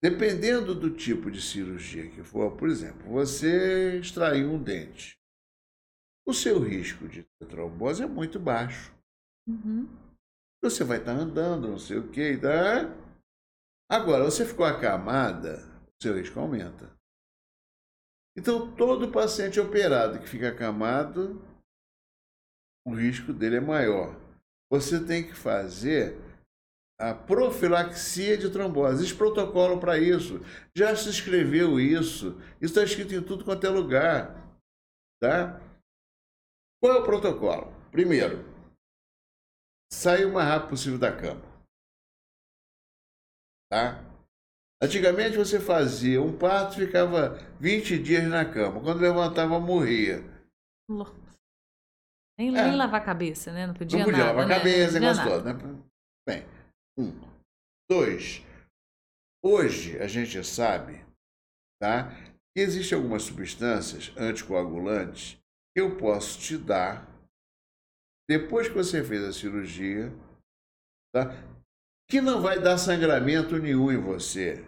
Dependendo do tipo de cirurgia que for, por exemplo, você extraiu um dente. O seu risco de trombose é muito baixo. Uhum. Você vai estar andando, não sei o que, tá? Agora, você ficou acamada, seu risco aumenta. Então, todo paciente operado que fica acamado, o risco dele é maior. Você tem que fazer a profilaxia de trombose. Existe protocolo para isso. Já se escreveu isso. Isso está escrito em tudo quanto é lugar. Tá? Qual é o protocolo? Primeiro, sair o mais rápido possível da cama. Tá? Antigamente você fazia um parto, ficava 20 dias na cama. Quando levantava, morria. Nem, É. nem lavar a cabeça, né? Não podia, Não podia nada, lavar a né? cabeça, negócio nada. todo, né? Bem, um. Dois. Hoje a gente sabe tá, que existem algumas substâncias anticoagulantes que eu posso te dar depois que você fez a cirurgia, tá? Que não vai dar sangramento nenhum em você.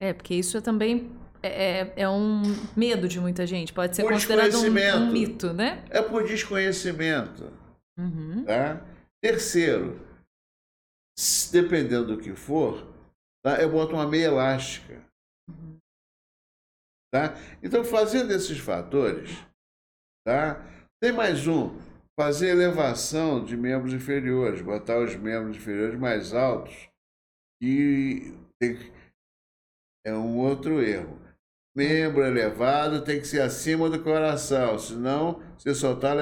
É, porque isso é também é, é- um medo de muita gente. Pode ser Por considerado um, um mito, né? É por desconhecimento. Uhum. Tá? Terceiro, dependendo do que for, tá? eu boto uma meia elástica. Tá? Então, fazendo esses fatores, tá? Tem mais um, fazer elevação de membros inferiores, botar os membros inferiores mais altos, e tem que- é um outro erro. Membro elevado tem que ser acima do coração, senão você só está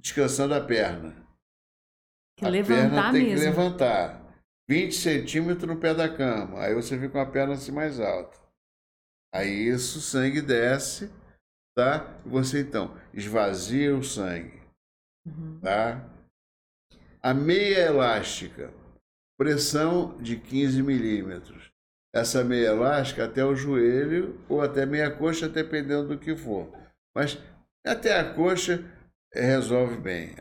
descansando a perna. A levantar perna tem mesmo. que levantar. 20 centímetros no pé da cama. Aí você fica com a perna assim mais alta. Aí isso, o sangue desce, tá? Você então esvazia o sangue, Uhum. tá? A meia elástica, pressão de 15 milímetros. Essa meia elástica até o joelho ou até meia coxa, dependendo do que for. Mas até a coxa resolve bem,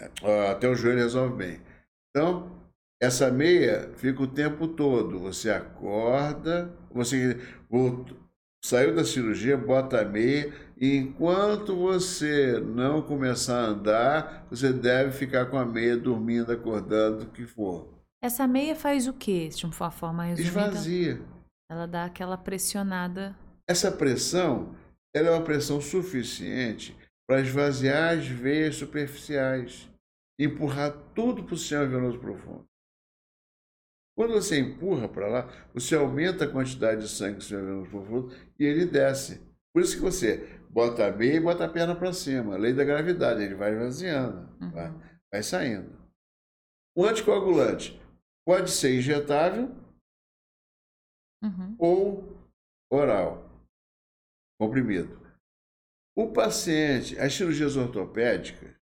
até o joelho resolve bem. Então, essa meia fica o tempo todo. Você acorda, você saiu da cirurgia, bota a meia, e enquanto você não começar a andar, você deve ficar com a meia dormindo, acordando, o que for. Essa meia faz o quê? De uma forma resumida. Esvazia. Ela dá aquela pressionada. Essa pressão, ela é uma pressão suficiente para esvaziar as veias superficiais, empurrar tudo para o sistema venoso profundo. Quando você empurra para lá, você aumenta a quantidade de sangue no sistema venoso profundo e ele desce. Por isso que você bota a meia e bota a perna para cima. Lei da gravidade, ele vai esvaziando, Uhum. vai, vai saindo. O anticoagulante pode ser injetável Uhum. ou oral, comprimido. O paciente, as cirurgias ortopédicas,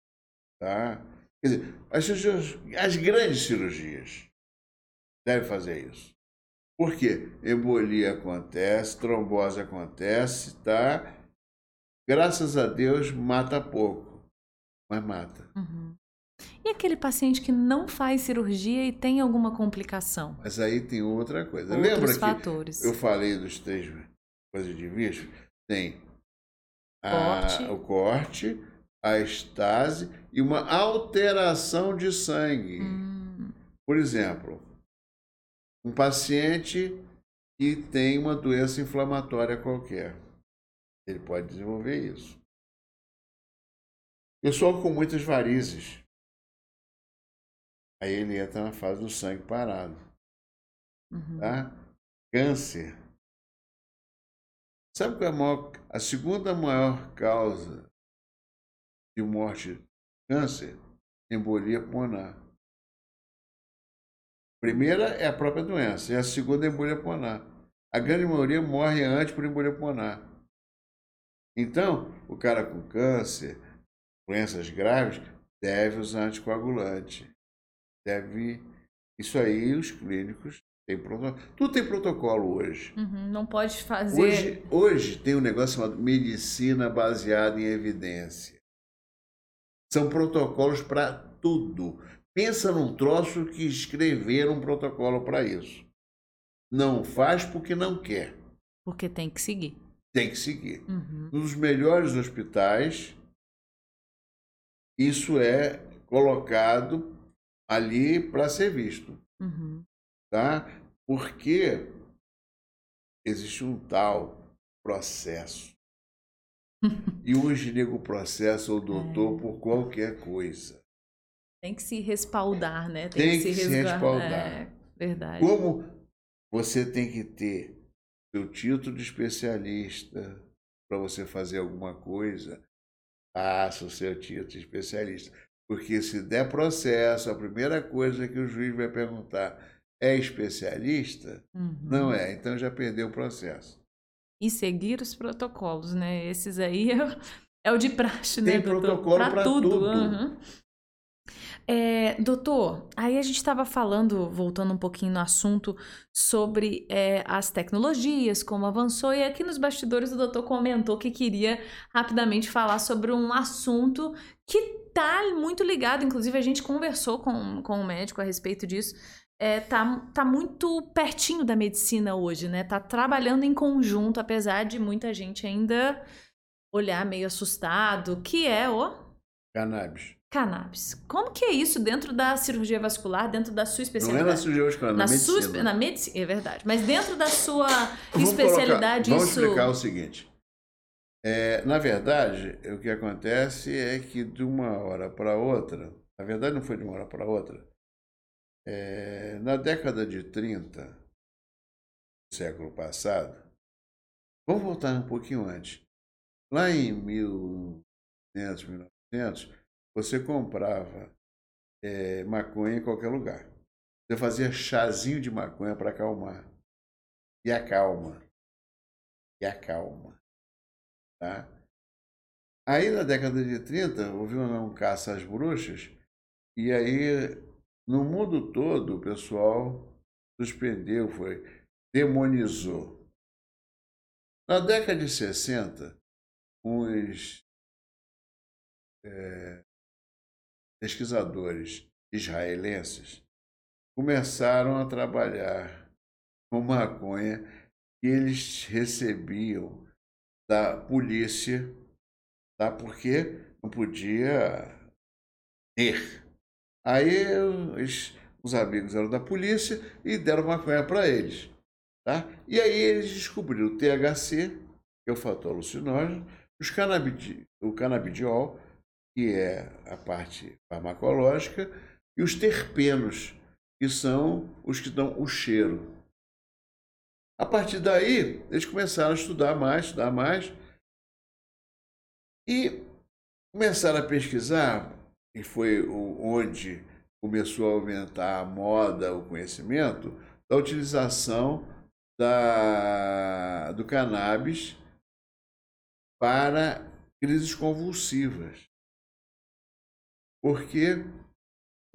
tá? Quer dizer, as, cirurgias, as grandes cirurgias devem fazer isso. Por quê? Embolia acontece, trombose acontece, tá? Graças a Deus mata pouco, mas mata. Uhum. E aquele paciente que não faz cirurgia e tem alguma complicação? Mas aí tem outra coisa. Outros Lembra que fatores. Eu falei dos três coisas de bicho. Tem a- Corte. o corte, a estase e uma alteração de sangue. Hum, Por exemplo, um paciente que tem uma doença inflamatória qualquer. Ele pode desenvolver isso. Pessoal com muitas varizes. Aí ele entra na fase do sangue parado uhum. tá? Câncer. Sabe qual é a, maior, a segunda maior causa de morte? Câncer? Embolia pulmonar. Primeira é a própria doença, e a segunda é a embolia pulmonar. A grande maioria morre antes por embolia pulmonar. Então, o cara com câncer, doenças graves, deve usar anticoagulante. Deve. Isso aí, os clínicos têm protocolo. Tudo tem protocolo hoje. Uhum, Não pode fazer. Hoje, hoje tem um negócio chamado medicina baseada em evidência. São protocolos para tudo. Pensa num troço que escreveram um protocolo para isso. Não faz porque não quer. Porque tem que seguir. Tem que seguir. Uhum. Nos melhores hospitais, isso é colocado ali para ser visto. Uhum. tá? Porque existe um tal processo. <laughs> E hoje nego o doutor por qualquer coisa. Tem que se respaldar, né? Tem que se resguardar. respaldar. É, verdade. Como você tem que ter seu título de especialista para você fazer alguma coisa, faça o seu título de especialista. Porque se der processo, a primeira coisa que o juiz vai perguntar é especialista? Uhum. Não é, então já perdeu o processo. E seguir os protocolos, né? Esses aí é, <laughs> o- é o de praxe, né, Tem protocolo pra tudo. aham. É, doutor, aí a gente estava falando, voltando um pouquinho no assunto, sobre é, as tecnologias, como avançou, e aqui nos bastidores o doutor comentou que queria rapidamente falar sobre um assunto que tá muito ligado, inclusive a gente conversou com, com o médico a respeito disso, é, tá, tá muito pertinho da medicina hoje, né? Tá trabalhando em conjunto, apesar de muita gente ainda olhar meio assustado, que é o Cannabis. Cannabis. Como que é isso dentro da cirurgia vascular, dentro da sua Não é especialidade? na cirurgia vascular, na, na sua, medicina. espe- na medicina, é verdade. Mas dentro da sua Vamos especialidade, colocar- vamos isso. explicar o seguinte. É, na verdade, o que acontece é que de uma hora para outra, na verdade não foi de uma hora para outra, é, na década de 30 do século passado, vamos voltar um pouquinho antes. Lá em 1800, 1900, você comprava é, maconha em qualquer lugar. Você fazia chazinho de maconha para acalmar. E acalma. E acalma. Tá? Aí na década de 30, houve um caça às bruxas, e aí no mundo todo o pessoal suspendeu, foi, demonizou. Na década de 60, uns é, pesquisadores israelenses começaram a trabalhar com maconha que eles recebiam da polícia, tá? porque não podia ter. Aí eles, os amigos eram da polícia e deram maconha para eles. Tá? E aí eles descobriram o THC, que é o fator alucinógeno, os canabidi, o canabidiol, que é a parte farmacológica, e os terpenos, que são os que dão o cheiro. A partir daí, eles começaram a estudar mais, estudar mais, e começaram a pesquisar, e foi onde começou a aumentar a moda, o conhecimento, da utilização da, do cannabis para crises convulsivas. Porque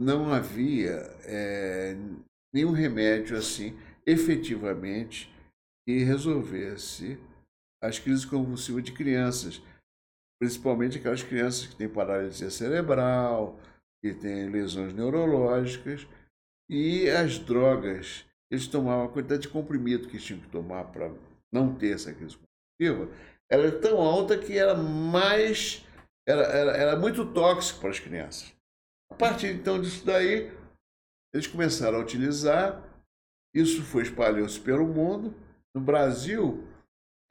não havia é, nenhum remédio assim, efetivamente, que resolvesse as crises convulsivas de crianças, principalmente aquelas crianças que têm paralisia cerebral, que têm lesões neurológicas, e as drogas eles tomavam a quantidade de comprimido que tinham que tomar para não ter essa crise convulsiva, era tão alta que era mais. Era, era, era muito tóxico para as crianças. A partir então disso daí, eles começaram a utilizar, isso foi espalhou-se pelo mundo. No Brasil,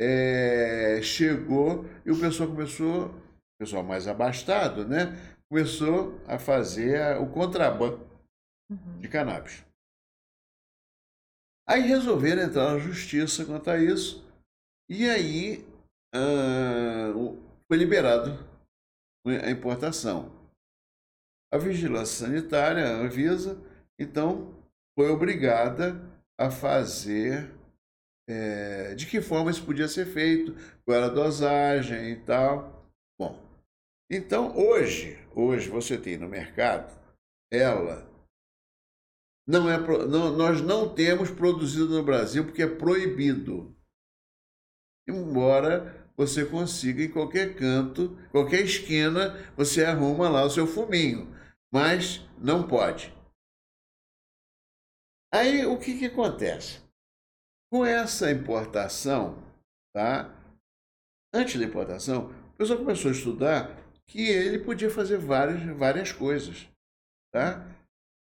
é, chegou e o pessoal começou, o pessoal mais abastado, né? Começou a fazer o contrabando uhum. de cannabis. Aí resolveram entrar na justiça quanto a isso. E aí uh, foi liberado a importação. A vigilância sanitária, a Anvisa, então foi obrigada a fazer é, de que forma isso podia ser feito, qual era a dosagem e tal. Bom, então hoje, hoje você tem no mercado ela não é, não, nós não temos produzido no Brasil porque é proibido. Embora você consiga em qualquer canto, qualquer esquina, você arruma lá o seu fuminho, mas não pode. Aí o que, que acontece? Com essa importação, tá? Antes da importação, o pessoal começou a estudar que ele podia fazer várias, várias coisas, tá?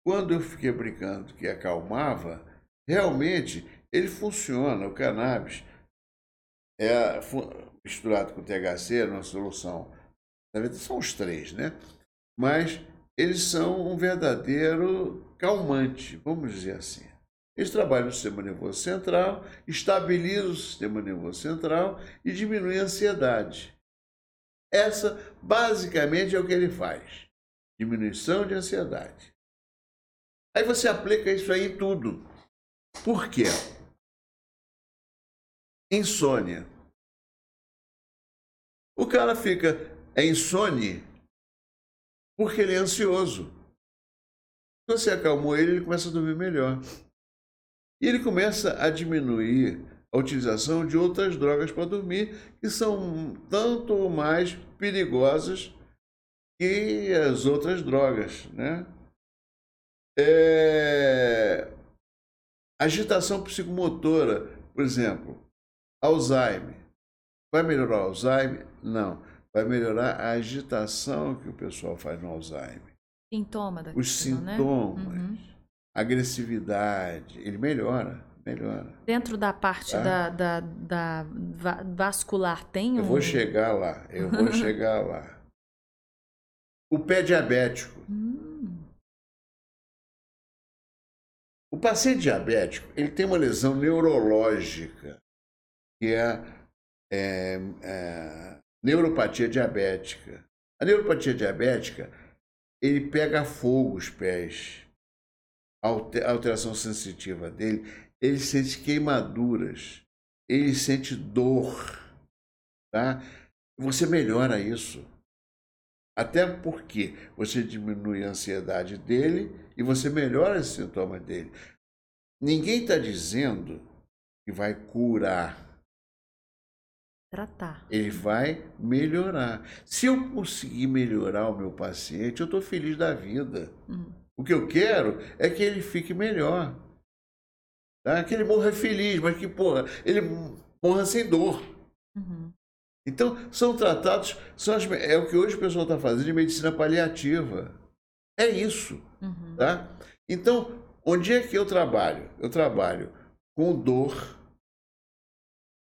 Quando eu fiquei brincando que acalmava, realmente ele funciona, o cannabis é misturado com THC, numa solução. Na verdade, são os três, né? Mas eles são um verdadeiro calmante, vamos dizer assim. Eles trabalham no sistema nervoso central, estabilizam o sistema nervoso central e diminuem a ansiedade. Essa, basicamente, é o que ele faz: diminuição de ansiedade. Aí você aplica isso aí em tudo. Por quê? Insônia. O cara fica insone porque ele é ansioso. Se você acalmou ele, ele começa a dormir melhor. E ele começa a diminuir a utilização de outras drogas para dormir, que são tanto mais perigosas que as outras drogas, né? É... Agitação psicomotora, por exemplo, Alzheimer. Vai melhorar o Alzheimer? Não. Vai melhorar a agitação que o pessoal faz no Alzheimer. Sintoma Os sintomas, né? uhum. agressividade, ele melhora, melhora. Dentro da parte tá? da, da, da, vascular tem um... Eu vou chegar lá, eu vou <laughs> chegar lá. O pé diabético. Hum. O paciente diabético ele tem uma lesão neurológica, que é, é, é neuropatia diabética. A neuropatia diabética, ele pega fogo os pés. a alteração sensitiva dele, ele sente queimaduras, ele sente dor, tá? Você melhora isso. Até porque você diminui a ansiedade dele e você melhora os sintomas dele. Ninguém está dizendo que vai curar. Tratar. Ele vai melhorar. Se eu conseguir melhorar o meu paciente, eu estou feliz da vida. Uhum. O que eu quero é que ele fique melhor. Tá? Que ele morra feliz, mas que, porra, ele morra sem dor. Uhum. Então, são tratados, são as, é o que hoje o pessoal está fazendo de medicina paliativa. É isso. Uhum. Tá? Então, onde é que eu trabalho? Eu trabalho com dor,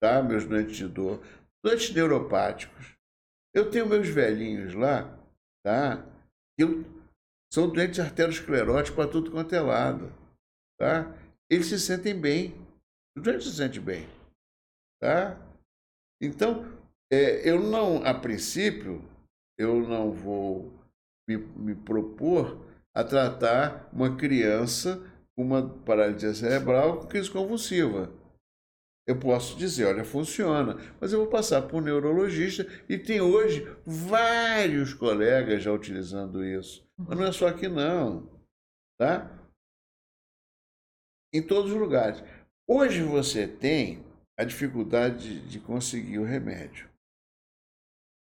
tá? meus doentes de dor, doentes neuropáticos. Eu tenho meus velhinhos lá, tá? Eu, são doentes arterioscleróticos para tudo quanto é lado. Tá? Eles se sentem bem. Os doentes se sentem bem. Tá? Então, é, eu não, a princípio, eu não vou me, me propor a tratar uma criança com uma paralisia cerebral com crise convulsiva. Eu posso dizer, olha, funciona, mas eu vou passar por um neurologista e tem hoje vários colegas já utilizando isso. Mas não é só aqui não, tá? Em todos os lugares. Hoje você tem a dificuldade de conseguir o remédio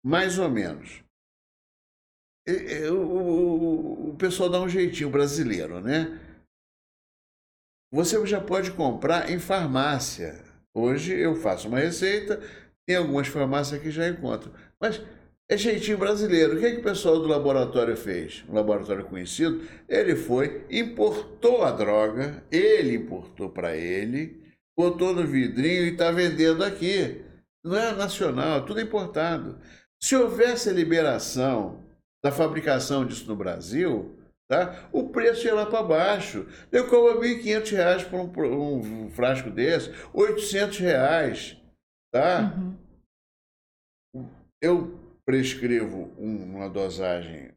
mais ou menos. O, pessoal dá um jeitinho brasileiro, né? Você já pode comprar em farmácia. Hoje eu faço uma receita, tem algumas farmácias que já encontro. Mas é jeitinho brasileiro. O que, é que o pessoal do laboratório fez? Um laboratório conhecido. Ele foi, importou a droga, ele importou para ele, botou no vidrinho e está vendendo aqui. Não é nacional, tudo importado. Se houvesse liberação da fabricação disso no Brasil, tá? o preço ia lá para baixo. Eu cobro R$ 1.500 por um, por um, frasco desse, 800 reais, tá? Uhum. Eu prescrevo uma dosagem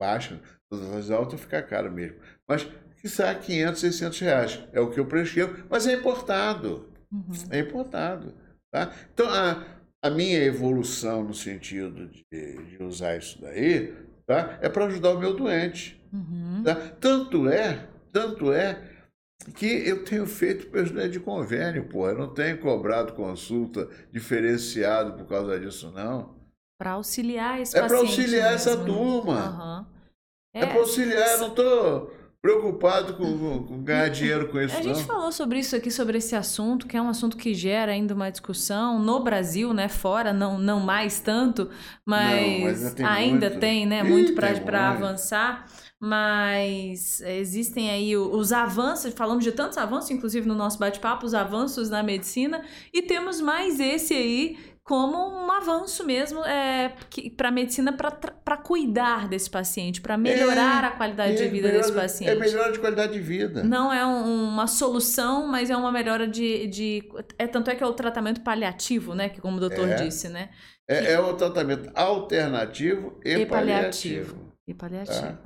baixa, dosagem alta fica caro mesmo. Mas que sai 500, 600 reais. É o que eu prescrevo, mas é importado. Uhum. É importado. Tá? Então, a, a minha evolução no sentido de, de usar isso daí tá? é para ajudar o meu doente. Uhum. Tá? Tanto é, tanto é que eu tenho feito personagem de convênio, pô. Eu não tenho cobrado consulta diferenciado por causa disso, não. Para auxiliar esse É para auxiliar mesmo. essa turma. Uhum. É, é para auxiliar, eu não estou preocupado com, com, ganhar dinheiro com isso. A gente falou sobre isso aqui, sobre esse assunto, que é um assunto que gera ainda uma discussão no Brasil, né? Fora, não, não mais tanto, mas, não, mas tem ainda tem, né? Muito para avançar. Mas existem aí os avanços, falamos de tantos avanços, inclusive no nosso bate-papo, os avanços na medicina, e temos mais esse aí como um avanço mesmo é, para a medicina para cuidar desse paciente, para melhorar é, a qualidade é, de vida desse paciente. É melhora de qualidade de vida. Não é um, uma solução, mas é uma melhora de, de. É, tanto é que é o tratamento paliativo, né? Que como o doutor é. disse, né? É, é o tratamento alternativo e, e paliativo. paliativo. E paliativo. Tá.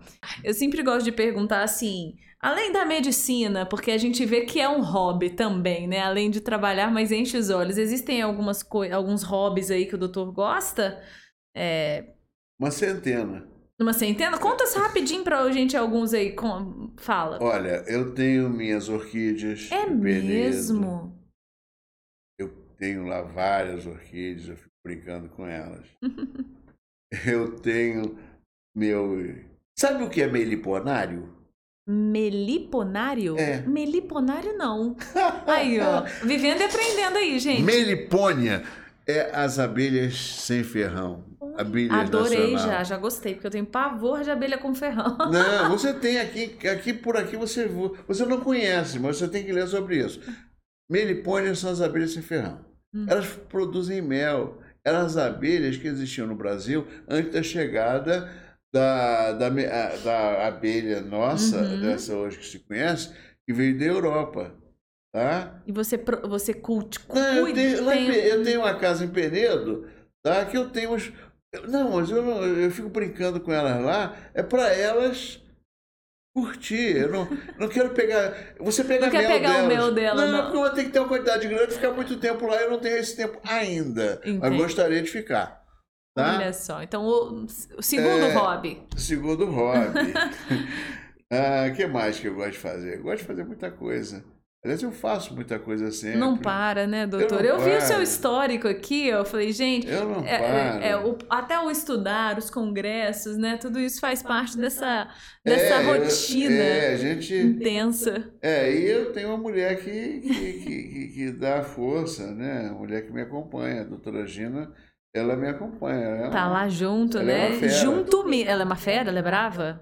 Eu sempre gosto de perguntar assim Além da medicina, porque a gente vê que é um hobby também, né? Além de trabalhar, mas enche os olhos. Existem algumas alguns hobbies aí que o doutor gosta? É... Uma centena. Uma centena? Conta rapidinho pra gente alguns aí. Com... Fala. Olha, eu tenho minhas orquídeas. É mesmo? Eu tenho lá várias orquídeas, eu fico brincando com elas. <laughs> eu tenho meu. Sabe o que é meliponário? Meliponário? É. Meliponário não. <laughs> Aí, ó. Vivendo e aprendendo aí, gente. Melipônia é as abelhas sem ferrão. Abelhas Adorei nacional. já, já gostei, porque eu tenho pavor de abelha com ferrão. Não, <laughs> você tem aqui, aqui por aqui você você não conhece, mas você tem que ler sobre isso. Melipônia são as abelhas sem ferrão. Hum. Elas produzem mel. Eram as abelhas que existiam no Brasil antes da chegada da, da, da abelha nossa, uhum. dessa hoje que se conhece, que veio da Europa. Tá? E você, você cult, Não, eu, tenho, tem... eu tenho uma casa em Penedo, tá? que eu tenho uns. Não, mas eu, eu fico brincando com elas lá, é para elas curtir. Eu não, <laughs> não quero pegar. Você pega Não quer mel pegar o delas. mel dela, não. porque eu vou ter que ter uma quantidade grande, ficar muito tempo lá. Eu não tenho esse tempo ainda. Mas Entendi. gostaria de ficar. Tá? Olha só. Então, o, o segundo É. hobby. Segundo hobby. <laughs> <laughs> ah, que mais que eu gosto de fazer? Eu gosto de fazer muita coisa. Aliás, eu faço muita coisa sempre. Não para, né, doutor? não Eu, vi o seu histórico aqui, eu falei, gente, Eu não é- paro. é- é, o- até o estudar, os congressos, né? Tudo isso faz parte dessa, dessa É, eu- rotina É, a gente. intensa. É, e eu tenho uma mulher que, que, que, que- que dá força, né? Uma mulher que me acompanha, a doutora Gina, ela me acompanha. Ela é Tá uma- lá junto, ela é né? fera. junto me... Ela é uma fera? Ela é brava?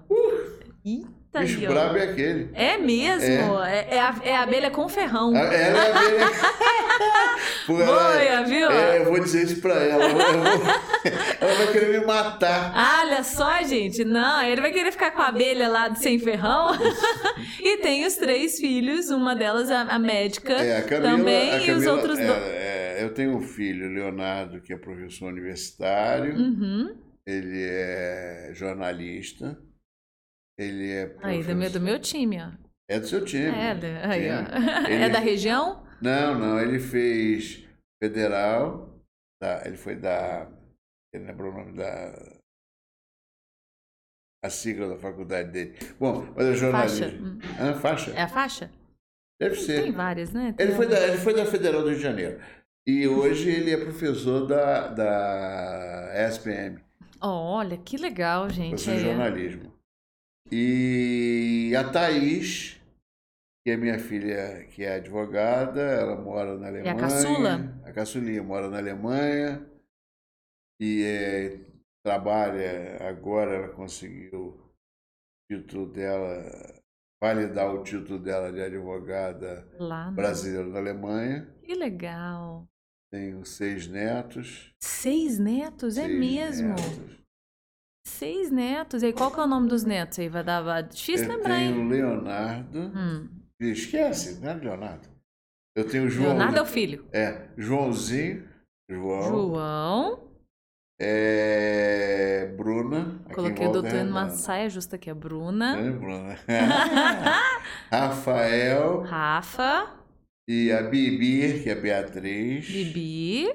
Eita, bicho ó. brabo é aquele. É mesmo? É, é a, é a abelha com ferrão. A- Ela é a abelha. <laughs> Pô, ela é- Boia, viu? É, eu vou dizer isso pra ela. vou- ela vai querer me matar. Ah, Olha só, gente. Não, ele vai querer ficar com a abelha lá sem ferrão. <laughs> e tem os três filhos, uma delas a, a médica É, a Camila, também, a e os Camila- outros é, dois. Eu tenho um filho, Leonardo, que é professor universitário. Uhum. Ele é jornalista. Ele é Aí, do meu, do meu time, ó. É do seu time. É, da- aí, ó. Ele- É da região? Não, não, ele fez federal, tá, ele foi da. Ele lembrou o nome da. A sigla da faculdade dele. Bom, mas é Faixa. jornalismo. Hum. Ah, faixa? É a faixa? Deve ser. Tem várias, né? Tem Ele foi, da, ele foi da Federal do Rio de Janeiro. E hoje ele é professor da, da SPM, Ó, olha, que legal, gente. professor de É. jornalismo. E a Thaís, que é minha filha, que é advogada, ela mora na Alemanha. É a caçula? A caçulinha mora na Alemanha e é, trabalha, agora ela conseguiu o título dela, validar o título dela de advogada Lá brasileira na Alemanha. Que legal. Tenho seis netos. Seis netos, é seis mesmo? netos. Seis netos. E aí, qual que é o nome dos netos aí? Vai dar vai- difícil Eu lembrar, hein? tenho Leonardo. Hum. Esquece, não é Leonardo. Eu tenho João. Leonardo é o filho. É, Joãozinho, João, João. é, Bruna. Coloquei o Volta doutor numa saia justa aqui, a Bruna. É, Bruna. <laughs> <laughs> Rafael Rafa, e a Bibi, que é Beatriz. Bibi,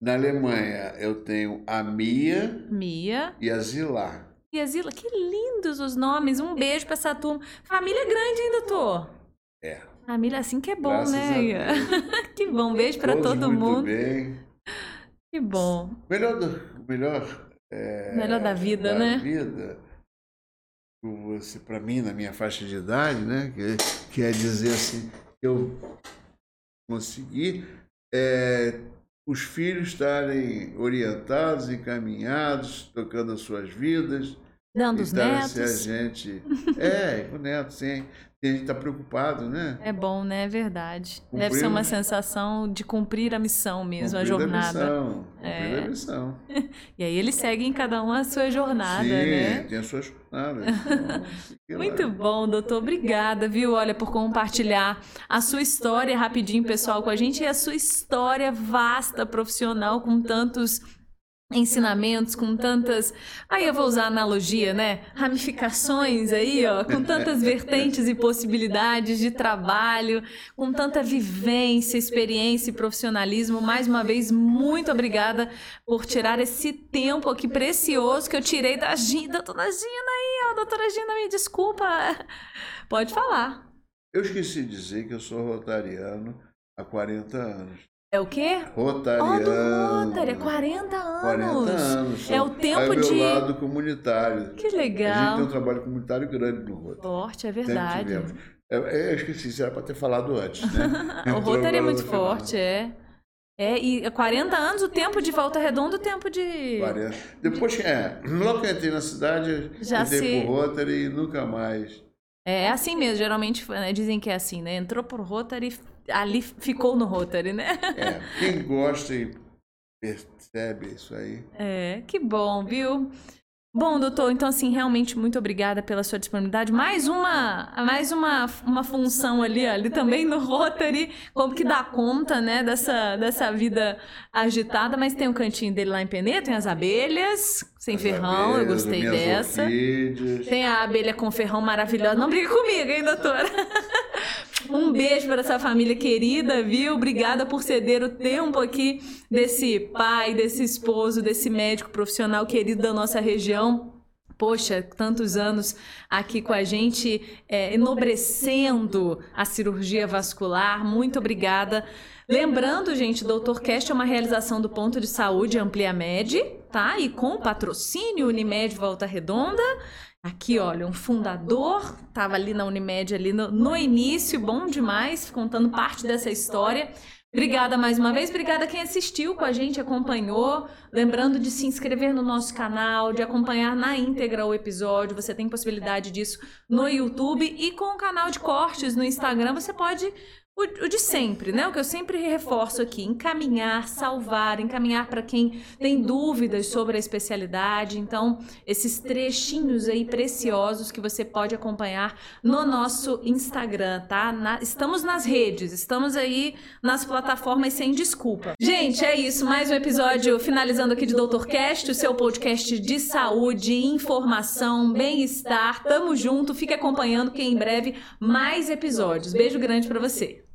Na Alemanha eu tenho a Mia Mia e a Zilá. e a Zila. Que lindos os nomes. Um beijo pra essa turma. Família grande, hein, doutor? É. Família assim que é bom, Graças né? <laughs> que bom. Beijo pra Todos todo muito mundo. bem. Que bom. Melhor, do, melhor, é, Melhor da vida, da né? vida, você, para mim, na minha faixa de idade, né, que, quer dizer assim, eu consegui é, os filhos estarem orientados, encaminhados, tocando as suas vidas. Dando os se a <laughs> netos. gente. É, o neto, sim. E a gente está preocupado, né? É bom, né? É verdade. Deve ser uma sensação de cumprir a missão mesmo, a Cumprir a jornada. missão, cumprir É. a missão. <laughs> E aí eles seguem cada um a sua jornada, Sim, né? tem as suas jornadas. <laughs> Então. Muito bom, doutor. Obrigada, viu? Olha, por compartilhar a sua história rapidinho, pessoal, com a gente e a sua história vasta, profissional, com tantos ensinamentos, com tantas. Aí eu vou usar analogia, né? Ramificações aí, ó, com tantas vertentes e possibilidades de trabalho, com tanta vivência, experiência e profissionalismo. Mais uma vez, muito obrigada por tirar esse tempo aqui precioso que eu tirei da Gina, doutora Gina aí, ó, doutora Gina, me desculpa. Pode falar. Eu esqueci de dizer que eu sou rotariano há 40 anos. É o quê? Rotariano. do Rotary, é 40 anos. 40 anos. É o tempo é o meu de- lado comunitário. Que A gente legal. tem um trabalho comunitário grande no Rotary. Forte, é Sempre verdade. tivemos. Eu, eu esqueci, isso era para ter falado antes, né? <laughs> o Rotary é muito forte, é. É, e 40 anos, o tempo de volta redonda, o tempo de. 40. Depois, que- é, logo que eu entrei na cidade, Já entrei se- pro Rotary e nunca mais. É, é assim mesmo, geralmente né, dizem que é assim, né? Entrou por Rotary, ali ficou no Rotary, né? É, quem gosta e percebe isso aí, É, que bom, viu? Bom, doutor, então assim, realmente muito obrigada pela sua disponibilidade. Mais uma, mais uma, uma função ali, ali também no Rotary, como que dá conta, né, dessa, dessa vida agitada, mas tem um cantinho dele lá em Penê, tem as abelhas, sem as ferrão, abelhas, eu gostei dessa. Orquídeas. Tem a abelha com ferrão maravilhosa. Não briga comigo, hein, doutora? Um beijo para essa família querida, viu? Obrigada por ceder o tempo aqui desse pai, desse esposo, desse médico profissional querido da nossa região. Poxa, tantos anos aqui com a gente, é, enobrecendo a cirurgia vascular. Muito obrigada. Lembrando, gente, Doutor Cast é uma realização do Ponto de Saúde Ampliamed, tá? E com patrocínio Unimed Volta Redonda. Aqui, olha, um fundador, estava ali na Unimed ali no, no, início, bom demais, contando parte dessa história. Obrigada mais uma vez, obrigada quem assistiu com a gente, acompanhou. Lembrando de se inscrever no nosso canal, de acompanhar na íntegra o episódio. Você tem possibilidade disso no YouTube e com o canal de cortes no Instagram, você pode o, o, de sempre, né? O que eu sempre reforço aqui: encaminhar, salvar, encaminhar para quem tem dúvidas sobre a especialidade. Então, esses trechinhos aí preciosos que você pode acompanhar no nosso Instagram, tá? Na, estamos nas redes, estamos aí nas plataformas sem desculpa. Gente, é isso. Mais um episódio finalizando aqui de Doutorcast, o seu podcast de saúde, informação, bem-estar. Tamo junto, fique acompanhando que em breve mais episódios. Beijo grande para você.